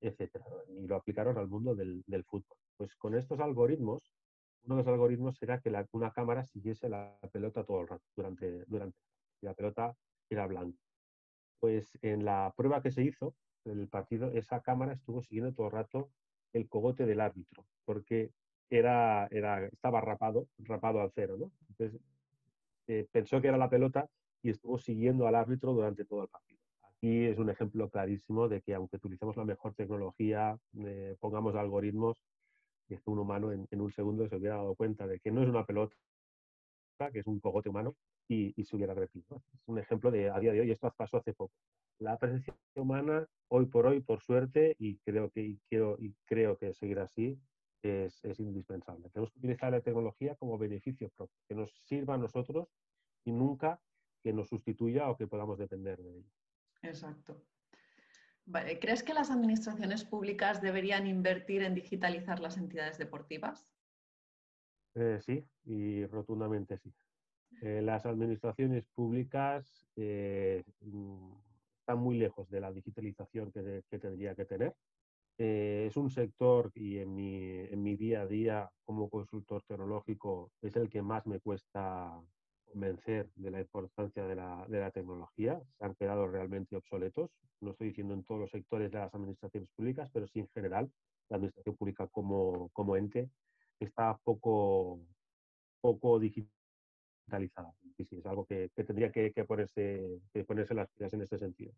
etc. Y lo aplicaron al mundo del, fútbol. Pues con estos algoritmos, uno de los algoritmos era que una cámara siguiese la pelota todo el rato, durante, durante la pelota era blanca. Pues en la prueba que se hizo, el partido, esa cámara estuvo siguiendo todo el rato el cogote del árbitro, porque era, era, estaba rapado, rapado al cero, ¿no? Entonces, eh, pensó que era la pelota y estuvo siguiendo al árbitro durante todo el partido. Aquí es un ejemplo clarísimo de que aunque utilicemos la mejor tecnología, eh, pongamos algoritmos, que un humano en, un segundo se hubiera dado cuenta de que no es una pelota, que es un cogote humano, y, se hubiera repetido. Es un ejemplo de a día de hoy, esto pasó hace poco. La presencia humana, hoy por hoy, por suerte, y creo que, y quiero, y creo que seguirá así, es, es, indispensable. Tenemos que utilizar la tecnología como beneficio propio, que nos sirva a nosotros y nunca que nos sustituya o que podamos depender de ella. Exacto. ¿Crees que las administraciones públicas deberían invertir en digitalizar las entidades deportivas? Eh, sí, y rotundamente sí. Eh, las administraciones públicas eh, están muy lejos de la digitalización que, que tendría que tener. Eh, es un sector y en mi, en mi día a día como consultor tecnológico es el que más me cuesta convencer de la importancia de la, de la, tecnología. Se han quedado realmente obsoletos. No estoy diciendo en todos los sectores de las administraciones públicas, pero sí en general. La administración pública como, como ente está poco, poco digitalizada. Y sí, es algo que, que tendría que, ponerse, ponerse las pilas en ese sentido.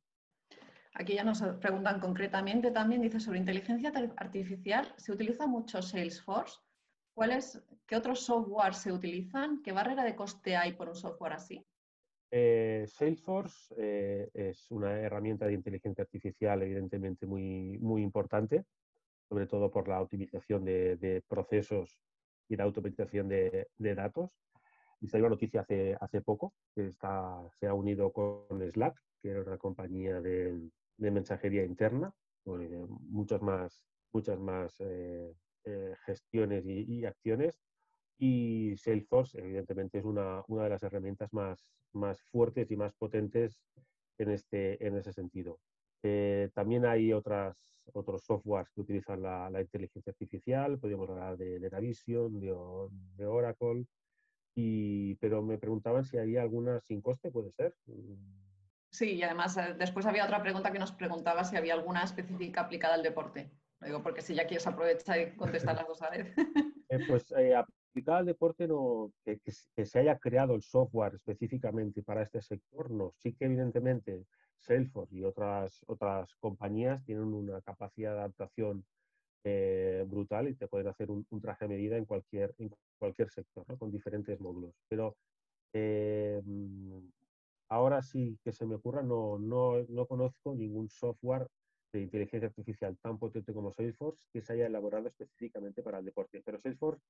Aquí ya nos preguntan concretamente también, dice sobre inteligencia artificial, se utiliza mucho Salesforce. ¿Qué otros software se utilizan? ¿Qué barrera de coste hay por un software así? Eh, Salesforce eh, es una herramienta de inteligencia artificial evidentemente muy, muy importante, sobre todo por la optimización de, procesos y la automatización de, datos. Y salió una noticia hace, hace poco que está, se ha unido con Slack, que era una compañía de, mensajería interna, con muchas más, muchas más eh, eh, gestiones y, acciones. Y Salesforce, evidentemente, es una, una de las herramientas más, más fuertes y más potentes en, este, en ese sentido. Eh, también hay otras, otros softwares que utilizan la, inteligencia artificial, podríamos hablar de, de Navision, de, Oracle, y, pero me preguntaban si había alguna sin coste, ¿puede ser? Sí, y además eh, después había otra pregunta que nos preguntaba si había alguna específica aplicada al deporte. Digo porque si ya quieres aprovechar y contestar las dos a vez. [LAUGHS] Eh, pues aplicada al deporte, no, que, se haya creado el software específicamente para este sector, no. Sí que evidentemente Salesforce y otras, otras compañías tienen una capacidad de adaptación eh, brutal y te pueden hacer un, traje a medida en cualquier, en cualquier sector, con diferentes módulos. Pero eh, ahora sí que se me ocurra, no, no, no conozco ningún software de inteligencia artificial tan potente como Salesforce que se haya elaborado específicamente para el deporte. Pero Salesforce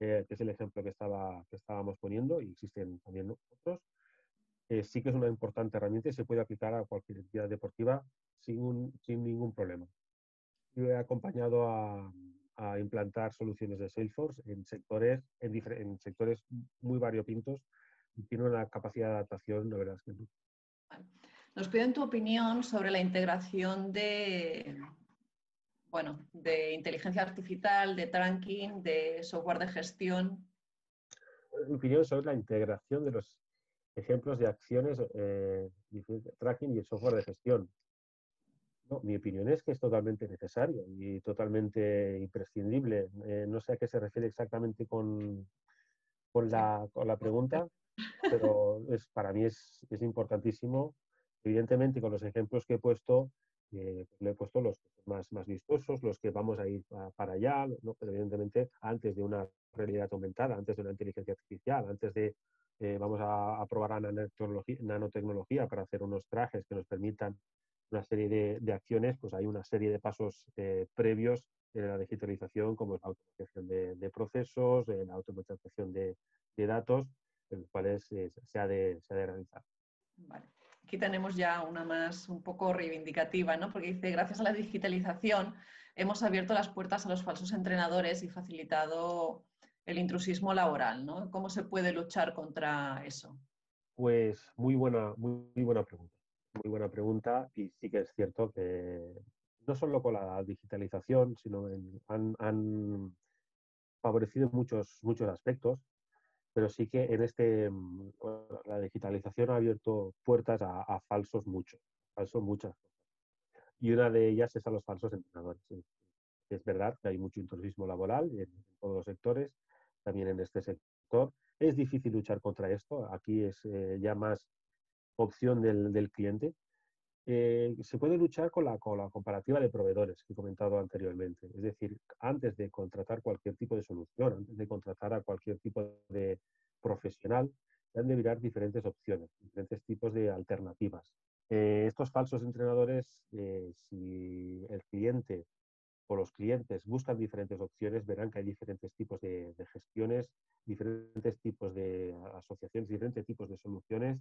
que es el ejemplo que, estaba, que estábamos poniendo, y existen también otros, eh, sí que es una importante herramienta y se puede aplicar a cualquier entidad deportiva sin, sin ningún problema. Yo he acompañado a, a, implantar soluciones de Salesforce en sectores, en, en sectores muy variopintos y tiene una capacidad de adaptación, la verdad es que no. Nos piden tu opinión sobre la integración de, bueno, de inteligencia artificial, de tracking, de software de gestión. Mi opinión sobre la integración de los ejemplos de acciones, eh, tracking y el software de gestión. mi opinión es que es totalmente necesario y totalmente imprescindible. Eh, no sé a qué se refiere exactamente con, con, la, con la pregunta, pero es, para mí es, es importantísimo. Evidentemente, con los ejemplos que he puesto, eh, le he puesto los más, más vistosos, los que vamos a ir para allá, ¿no? pero evidentemente antes de una realidad aumentada, antes de una inteligencia artificial, antes de eh, vamos a, probar nanotecnología, nanotecnología, para hacer unos trajes que nos permitan una serie de, de acciones, pues hay una serie de pasos eh, previos en la digitalización, como la automatización de, de procesos, la automatización de, de, datos, en los cuales se, ha de, se ha de realizar. Vale. Aquí tenemos ya una más un poco reivindicativa, ¿no? porque dice, gracias a la digitalización hemos abierto las puertas a los falsos entrenadores y facilitado el intrusismo laboral. ¿no? ¿Cómo se puede luchar contra eso? Pues muy buena, muy, buena pregunta. Muy buena pregunta y sí que es cierto que no solo con la digitalización, sino han, han favorecido muchos, muchos aspectos pero sí que en este, mm, la digitalización ha abierto puertas a, falsos muchos, falsos muchas. Y una de ellas es a los falsos entrenadores. Es verdad que hay mucho intrusismo laboral en, todos los sectores, también en este sector. Es difícil luchar contra esto. Aquí es eh, ya más opción del, del cliente. Eh, se puede luchar con la, con la comparativa de proveedores que he comentado anteriormente. Es decir, antes de contratar cualquier tipo de solución, antes de contratar a cualquier tipo de profesional, han de mirar diferentes opciones, diferentes tipos de alternativas. Eh, estos falsos entrenadores, eh, si el cliente o los clientes buscan diferentes opciones, verán que hay diferentes tipos de, de gestiones, diferentes tipos de asociaciones, diferentes tipos de soluciones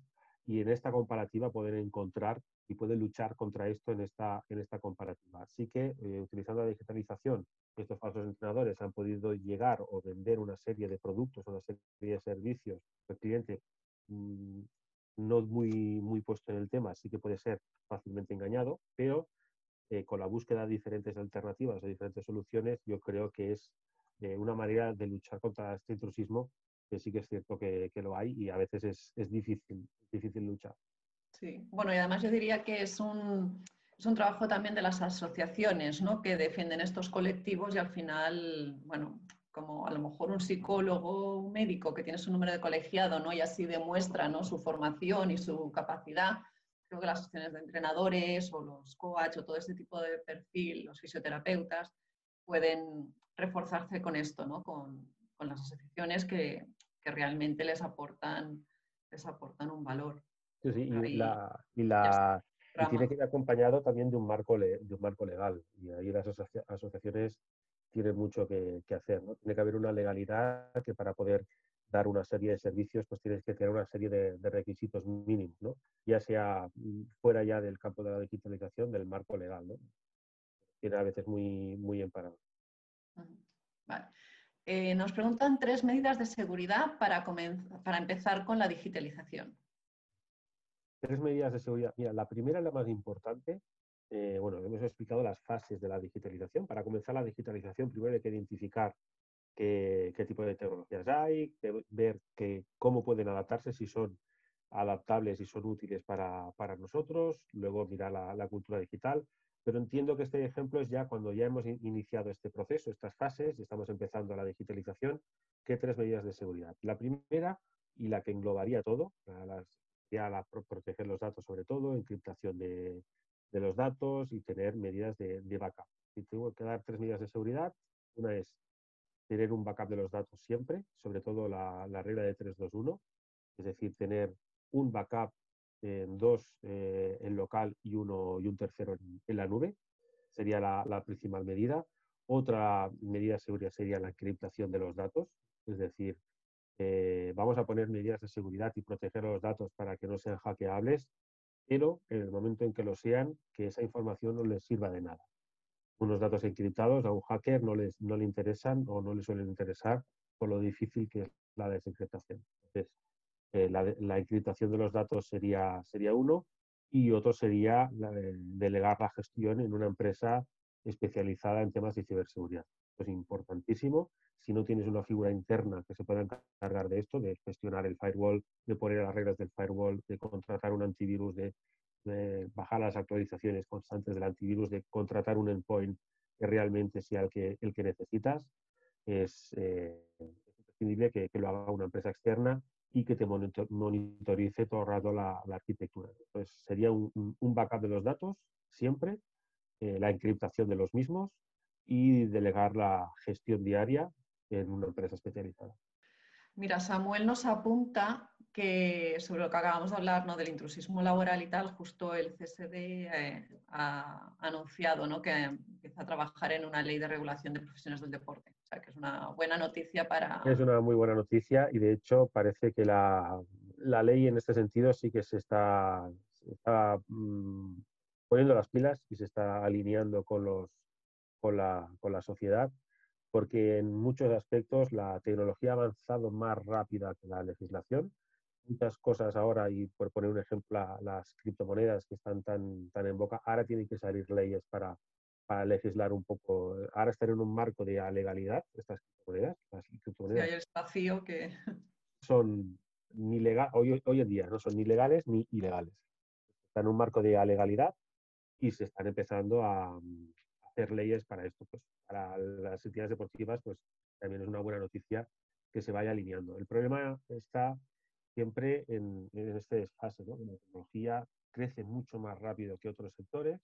y en esta comparativa pueden encontrar y pueden luchar contra esto en esta, en esta comparativa. Así que eh, utilizando la digitalización, estos falsos entrenadores han podido llegar o vender una serie de productos, una serie de servicios el cliente mm, no muy, muy puesto en el tema, sí que puede ser fácilmente engañado, pero eh, con la búsqueda de diferentes alternativas, de diferentes soluciones, yo creo que es eh, una manera de luchar contra este intrusismo que sí que es cierto que, lo hay y a veces es, es, difícil, difícil luchar. Sí, bueno, y además yo diría que es un, es un trabajo también de las asociaciones ¿no? que defienden estos colectivos y al final, bueno, como a lo mejor un psicólogo, un médico que tiene su número de colegiado ¿no? y así demuestra ¿no? su formación y su capacidad, creo que las asociaciones de entrenadores o los coach o todo ese tipo de perfil, los fisioterapeutas, pueden reforzarse con esto, ¿no? con, con las asociaciones que, que realmente les aportan, les aportan un valor. Sí, sí, y, la, y, la, tiene que ir acompañado también de un marco, de un marco legal. Y ahí las asociaciones tienen mucho que, hacer. ¿no? Tiene que haber una legalidad que para poder dar una serie de servicios, pues tienes que tener una serie de, requisitos mínimos, ¿no? ya sea mm, fuera ya del campo de la digitalización, del marco legal. ¿no? Tiene a veces muy, muy emparado. Vale. Eh, nos preguntan tres medidas de seguridad para, para empezar con la digitalización. Tres medidas de seguridad. Mira, la primera, la más importante, eh, bueno, hemos explicado las fases de la digitalización. Para comenzar la digitalización, primero hay que identificar qué, tipo de tecnologías hay, ver que, cómo pueden adaptarse, si son adaptables y son útiles para, nosotros, luego mirar la, cultura digital, pero entiendo que este ejemplo es ya cuando ya hemos iniciado este proceso, estas fases, y estamos empezando la digitalización, ¿qué tres medidas de seguridad? La primera, y la que englobaría todo, ya la, proteger los datos sobre todo, encriptación de, los datos y tener medidas de, backup. Y tengo que dar tres medidas de seguridad. Una es tener un backup de los datos siempre, sobre todo la, regla de 321, es decir, tener un backup en dos eh, en local y uno y un tercero en, la nube. Sería la, principal medida. Otra medida de seguridad sería la encriptación de los datos, es decir, eh, vamos a poner medidas de seguridad y proteger los datos para que no sean hackeables, pero en el momento en que lo sean, que esa información no les sirva de nada. Unos datos encriptados a un hacker no, les, no le interesan o no le suelen interesar por lo difícil que es la desencriptación. Eh, la, encriptación de los datos sería, sería uno y otro sería delegar la gestión en una empresa especializada en temas de ciberseguridad. Esto es importantísimo. Si no tienes una figura interna que se pueda encargar de esto, de gestionar el firewall, de poner las reglas del firewall, de contratar un antivirus, de, bajar las actualizaciones constantes del antivirus, de contratar un endpoint que realmente sea el que, el que necesitas, es, eh, imprescindible que, lo haga una empresa externa y que te monitorice todo el rato la, arquitectura. Entonces, sería un, backup de los datos siempre, eh, la encriptación de los mismos y delegar la gestión diaria en una empresa especializada. Mira, Samuel nos apunta que sobre lo que acabamos de hablar, ¿no? del intrusismo laboral y tal, justo el CSD eh, ha anunciado ¿no? que empieza a trabajar en una ley de regulación de profesiones del deporte sea, que es una buena noticia para... Es una muy buena noticia y de hecho parece que la, ley en este sentido sí que se está, mm, poniendo las pilas y se está alineando con, los, con, la, con la sociedad porque en muchos aspectos la tecnología ha avanzado más rápida que la legislación. Muchas cosas ahora, y por poner un ejemplo, las criptomonedas que están tan, tan en boca, ahora tienen que salir leyes para, para legislar un poco. Ahora están en un marco de legalidad estas criptomonedas. Las criptomonedas hay espacio que... [LAUGHS] Son ni legal, hoy, hoy en día no son ni legales ni ilegales. Están en un marco de legalidad y se están empezando a, hacer leyes para esto. Pues para las entidades deportivas, pues también es una buena noticia que se vaya alineando. El problema está siempre en, en este fase, ¿no? La tecnología crece mucho más rápido que otros sectores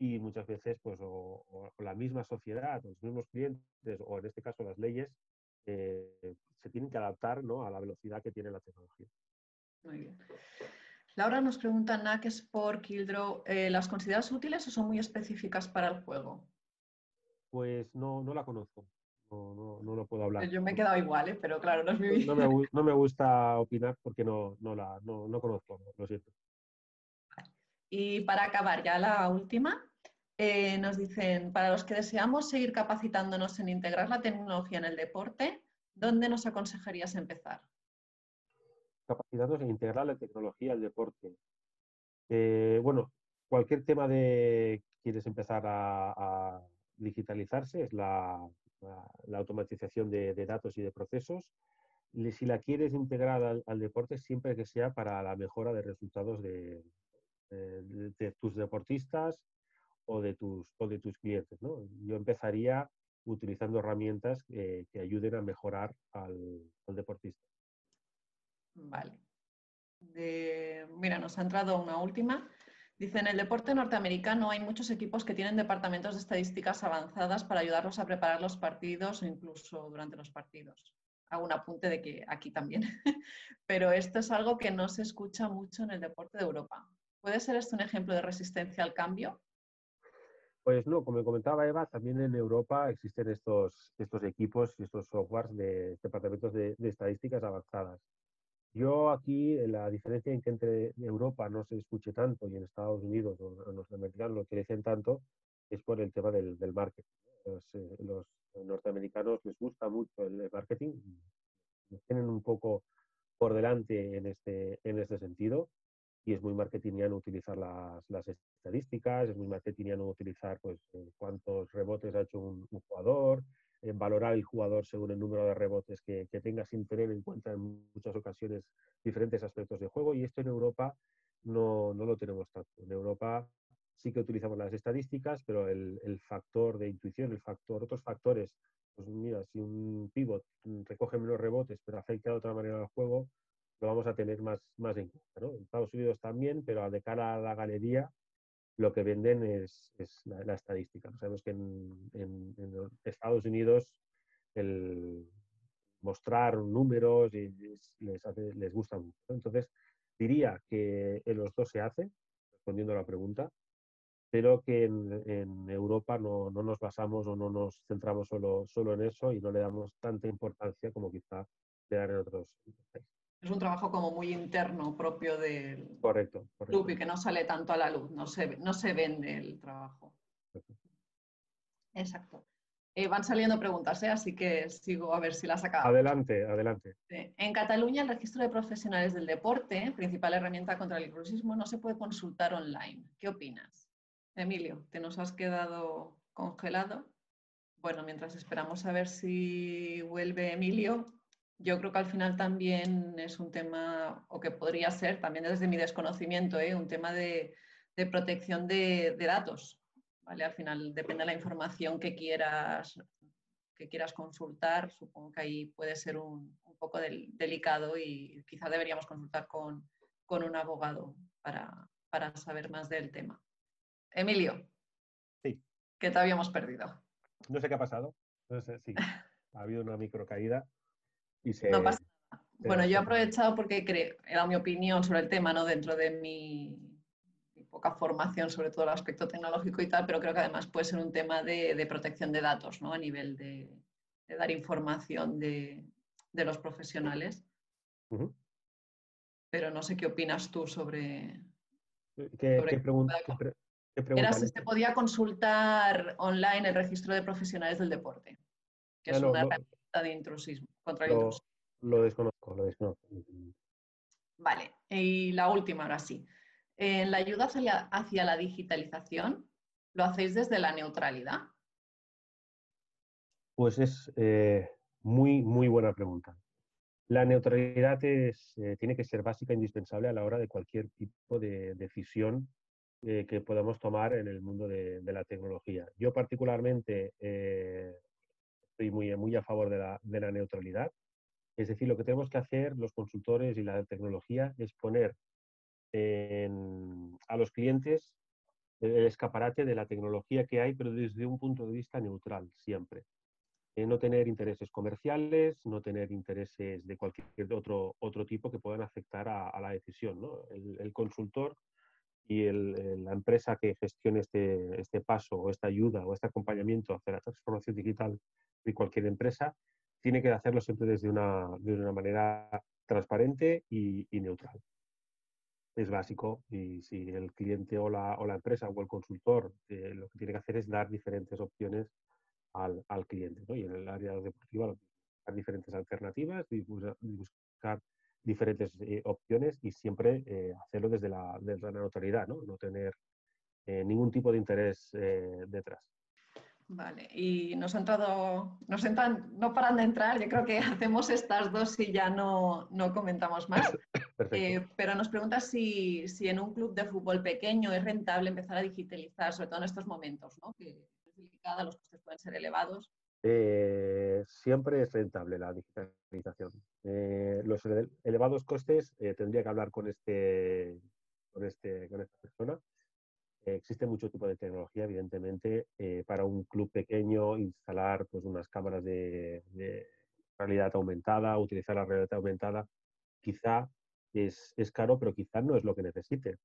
y muchas veces pues o, la misma sociedad, los mismos clientes o en este caso las leyes eh, se tienen que adaptar ¿no? a la velocidad que tiene la tecnología. Muy bien. Laura nos pregunta, NAC Sport, Kildrow, eh, ¿las consideras útiles o son muy específicas para el juego? Pues no, no la conozco, no, no, lo puedo hablar. Yo me he quedado igual, ¿eh? pero claro, no es mi no, me, no me gusta opinar porque no, no, la, no, no conozco, lo siento. Y para acabar ya la última, eh, nos dicen, para los que deseamos seguir capacitándonos en integrar la tecnología en el deporte, ¿dónde nos aconsejarías empezar? Capacitándonos en integrar la tecnología al deporte. Eh, bueno, cualquier tema de quieres empezar a, digitalizarse es la, automatización de, datos y de procesos. Si la quieres integrar al deporte, siempre que sea para la mejora de resultados de, eh, de, tus deportistas o de tus, o de tus clientes. ¿no? Yo empezaría utilizando herramientas que ayuden a mejorar al, deportista. Vale. mira, nos ha entrado una última. Dice, en el deporte norteamericano hay muchos equipos que tienen departamentos de estadísticas avanzadas para ayudarlos a preparar los partidos o incluso durante los partidos. Hago un apunte de que aquí también. [LAUGHS] Pero esto es algo que no se escucha mucho en el deporte de Europa. ¿Puede ser esto un ejemplo de resistencia al cambio? Pues no, como comentaba Eva, también en Europa existen estos, estos equipos y estos softwares de departamentos de, estadísticas avanzadas. Yo aquí, la diferencia en que entre Europa no se escuche tanto y en Estados Unidos o los americanos lo dicen tanto es por el tema del, marketing. Eh, los, norteamericanos les gusta mucho el marketing, tienen un poco por delante en este, en este sentido y es muy marketingiano utilizar las, estadísticas, es muy marketingiano utilizar pues, eh, cuántos rebotes ha hecho un, jugador, eh, valorar el jugador según el número de rebotes que, tenga sin tener en cuenta en muchas ocasiones diferentes aspectos de juego y esto en Europa no, no lo tenemos tanto. En Europa sí que utilizamos las estadísticas, pero el, el, factor de intuición, el factor, otros factores, pues mira, si un pivot recoge menos rebotes pero afecta de otra manera al juego, lo vamos a tener más, más en cuenta. En Estados Unidos también, pero de cara a la galería, lo que venden es, es la, estadística. Sabemos que en, en, Estados Unidos el mostrar números y les, les gusta mucho. Entonces, diría que en los dos se hace, respondiendo a la pregunta, pero que en, en Europa no, no, nos basamos o no nos centramos solo, solo en eso y no le damos tanta importancia como quizá le dan en otros países es un trabajo como muy interno propio del correcto, club y que no sale tanto a la luz, no se, no se vende el trabajo. Exacto. Eh, van saliendo preguntas, ¿eh? así que sigo a ver si las acabo. Adelante, adelante. En Cataluña, el registro de profesionales del deporte, principal herramienta contra el inclusismo, no se puede consultar online. ¿Qué opinas? Emilio, ¿te nos has quedado congelado? Bueno, mientras esperamos a ver si vuelve Emilio, yo creo que al final también es un tema, o que podría ser, también desde mi desconocimiento, ¿eh? un tema de, protección de, datos. ¿vale? Al final depende de la información que quieras, que quieras consultar. Supongo que ahí puede ser un, poco delicado y quizá deberíamos consultar con, un abogado para, saber más del tema. Emilio. Sí. ¿Qué te habíamos perdido? No sé qué ha pasado. No sé, sí. [LAUGHS] Ha habido una microcaída no pasa nada. Bueno, yo he aprovechado porque creo, era mi opinión sobre el tema, ¿no? Dentro de mi, poca formación sobre todo el aspecto tecnológico y tal, pero creo que además puede ser un tema de, protección de datos, ¿no? A nivel de, dar información de, los profesionales. Pero no sé qué opinas tú sobre... ¿Qué, pregunta? Era si se podía consultar online el registro de profesionales del deporte, que es una herramienta de intrusismo. Contra lo, lo desconozco, lo desconozco. Vale, y la última ahora sí. En la ayuda hacia, la digitalización, ¿lo hacéis desde la neutralidad? Pues es eh, muy, muy buena pregunta. La neutralidad es, eh, tiene que ser básica e indispensable a la hora de cualquier tipo de decisión eh, que podamos tomar en el mundo de, de la tecnología. Yo particularmente estoy muy, muy a favor de la, de la neutralidad. Es decir, lo que tenemos que hacer los consultores y la tecnología es poner a los clientes el escaparate de la tecnología que hay, pero desde un punto de vista neutral, siempre. Eh, no tener intereses comerciales, no tener intereses de cualquier otro, otro tipo que puedan afectar a, la decisión. ¿no? El, consultor y el, la empresa que gestione este, este paso o esta ayuda o este acompañamiento hacia la transformación digital de cualquier empresa, tiene que hacerlo siempre desde una, de una manera transparente y, neutral. Es básico y si el cliente o la, o la empresa o el consultor eh, lo que tiene que hacer es dar diferentes opciones al, al cliente. Y en el área deportiva, buscar diferentes alternativas y buscar diferentes eh, opciones y siempre eh, hacerlo desde la, desde la neutralidad, no, no tener ningún tipo de interés detrás. Vale, y nos ha entrado, nos entran, no paran de entrar, yo creo que [LAUGHS] hacemos estas dos y ya no, no comentamos más. [COUGHS] Eh, pero nos pregunta si, si, en un club de fútbol pequeño es rentable empezar a digitalizar, sobre todo en estos momentos, ¿no? que es delicada, los costes pueden ser elevados. Eh, siempre es rentable la digitalización. Eh, los elevados costes tendría que hablar con este, con este, con esta persona existe mucho tipo de tecnología, evidentemente, eh, para un club pequeño instalar pues, unas cámaras de, realidad aumentada, utilizar la realidad aumentada, quizá es, es, caro, pero quizá no es lo que necesite.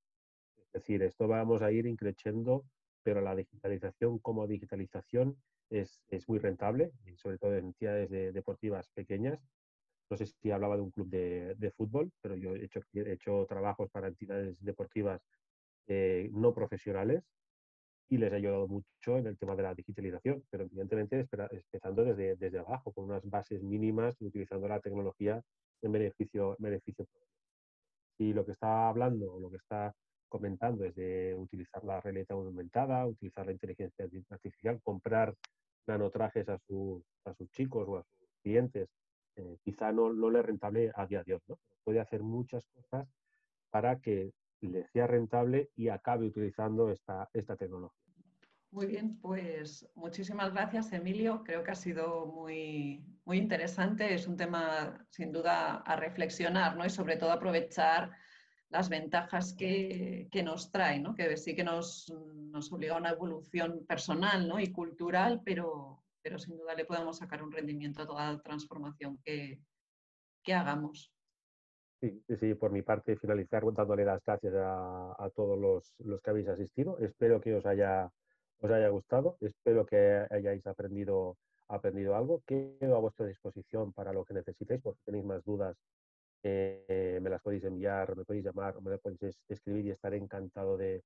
Es decir, esto vamos a ir increciendo pero la digitalización como digitalización es, muy rentable, y sobre todo en entidades deportivas pequeñas. No sé si hablaba de un club de, fútbol, pero yo he hecho, he hecho trabajos para entidades deportivas eh, no profesionales y les ha ayudado mucho en el tema de la digitalización, pero evidentemente empezando desde, desde abajo, con unas bases mínimas y utilizando la tecnología en beneficio, beneficio. Y lo que está hablando, lo que está comentando es de utilizar la realidad aumentada, utilizar la inteligencia artificial, comprar nanotrajes a, sus a sus chicos o a sus clientes, eh, quizá no, no le rentable a día de hoy. ¿no? Puede hacer muchas cosas para que le sea rentable y acabe utilizando esta, esta tecnología. Muy bien, pues muchísimas gracias, Emilio. Creo que ha sido muy, muy interesante. Es un tema sin duda a reflexionar ¿no? y sobre todo aprovechar las ventajas que, que nos trae, ¿no? que sí que nos, nos, obliga a una evolución personal ¿no? y cultural, pero, pero sin duda le podemos sacar un rendimiento a toda la transformación que, que hagamos. Sí, sí, por mi parte, finalizar dándole las gracias a, a todos los, los, que habéis asistido. Espero que os haya, os haya gustado, espero que hayáis aprendido, aprendido algo. Quedo a vuestra disposición para lo que necesitéis, porque tenéis más dudas, eh, me las podéis enviar, me podéis llamar, me las podéis escribir y estaré encantado de,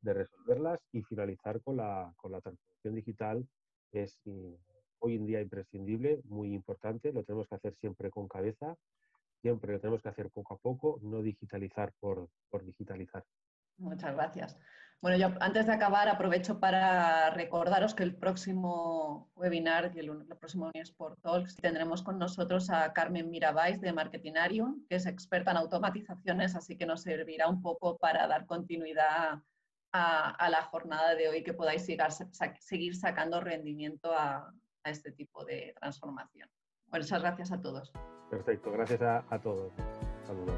de resolverlas. Y finalizar con la, con la transformación digital es mm, hoy en día imprescindible, muy importante, lo tenemos que hacer siempre con cabeza siempre lo tenemos que hacer poco a poco, no digitalizar por, por digitalizar. Muchas gracias. Bueno, yo antes de acabar aprovecho para recordaros que el próximo webinar y el, próximo Unisport Talks tendremos con nosotros a Carmen Mirabais de Marketinarium, que es experta en automatizaciones, así que nos servirá un poco para dar continuidad a, la jornada de hoy, que podáis seguir sacando rendimiento a, a este tipo de transformación. Muchas gracias a todos. Perfecto, gracias a, a todos. Saludos.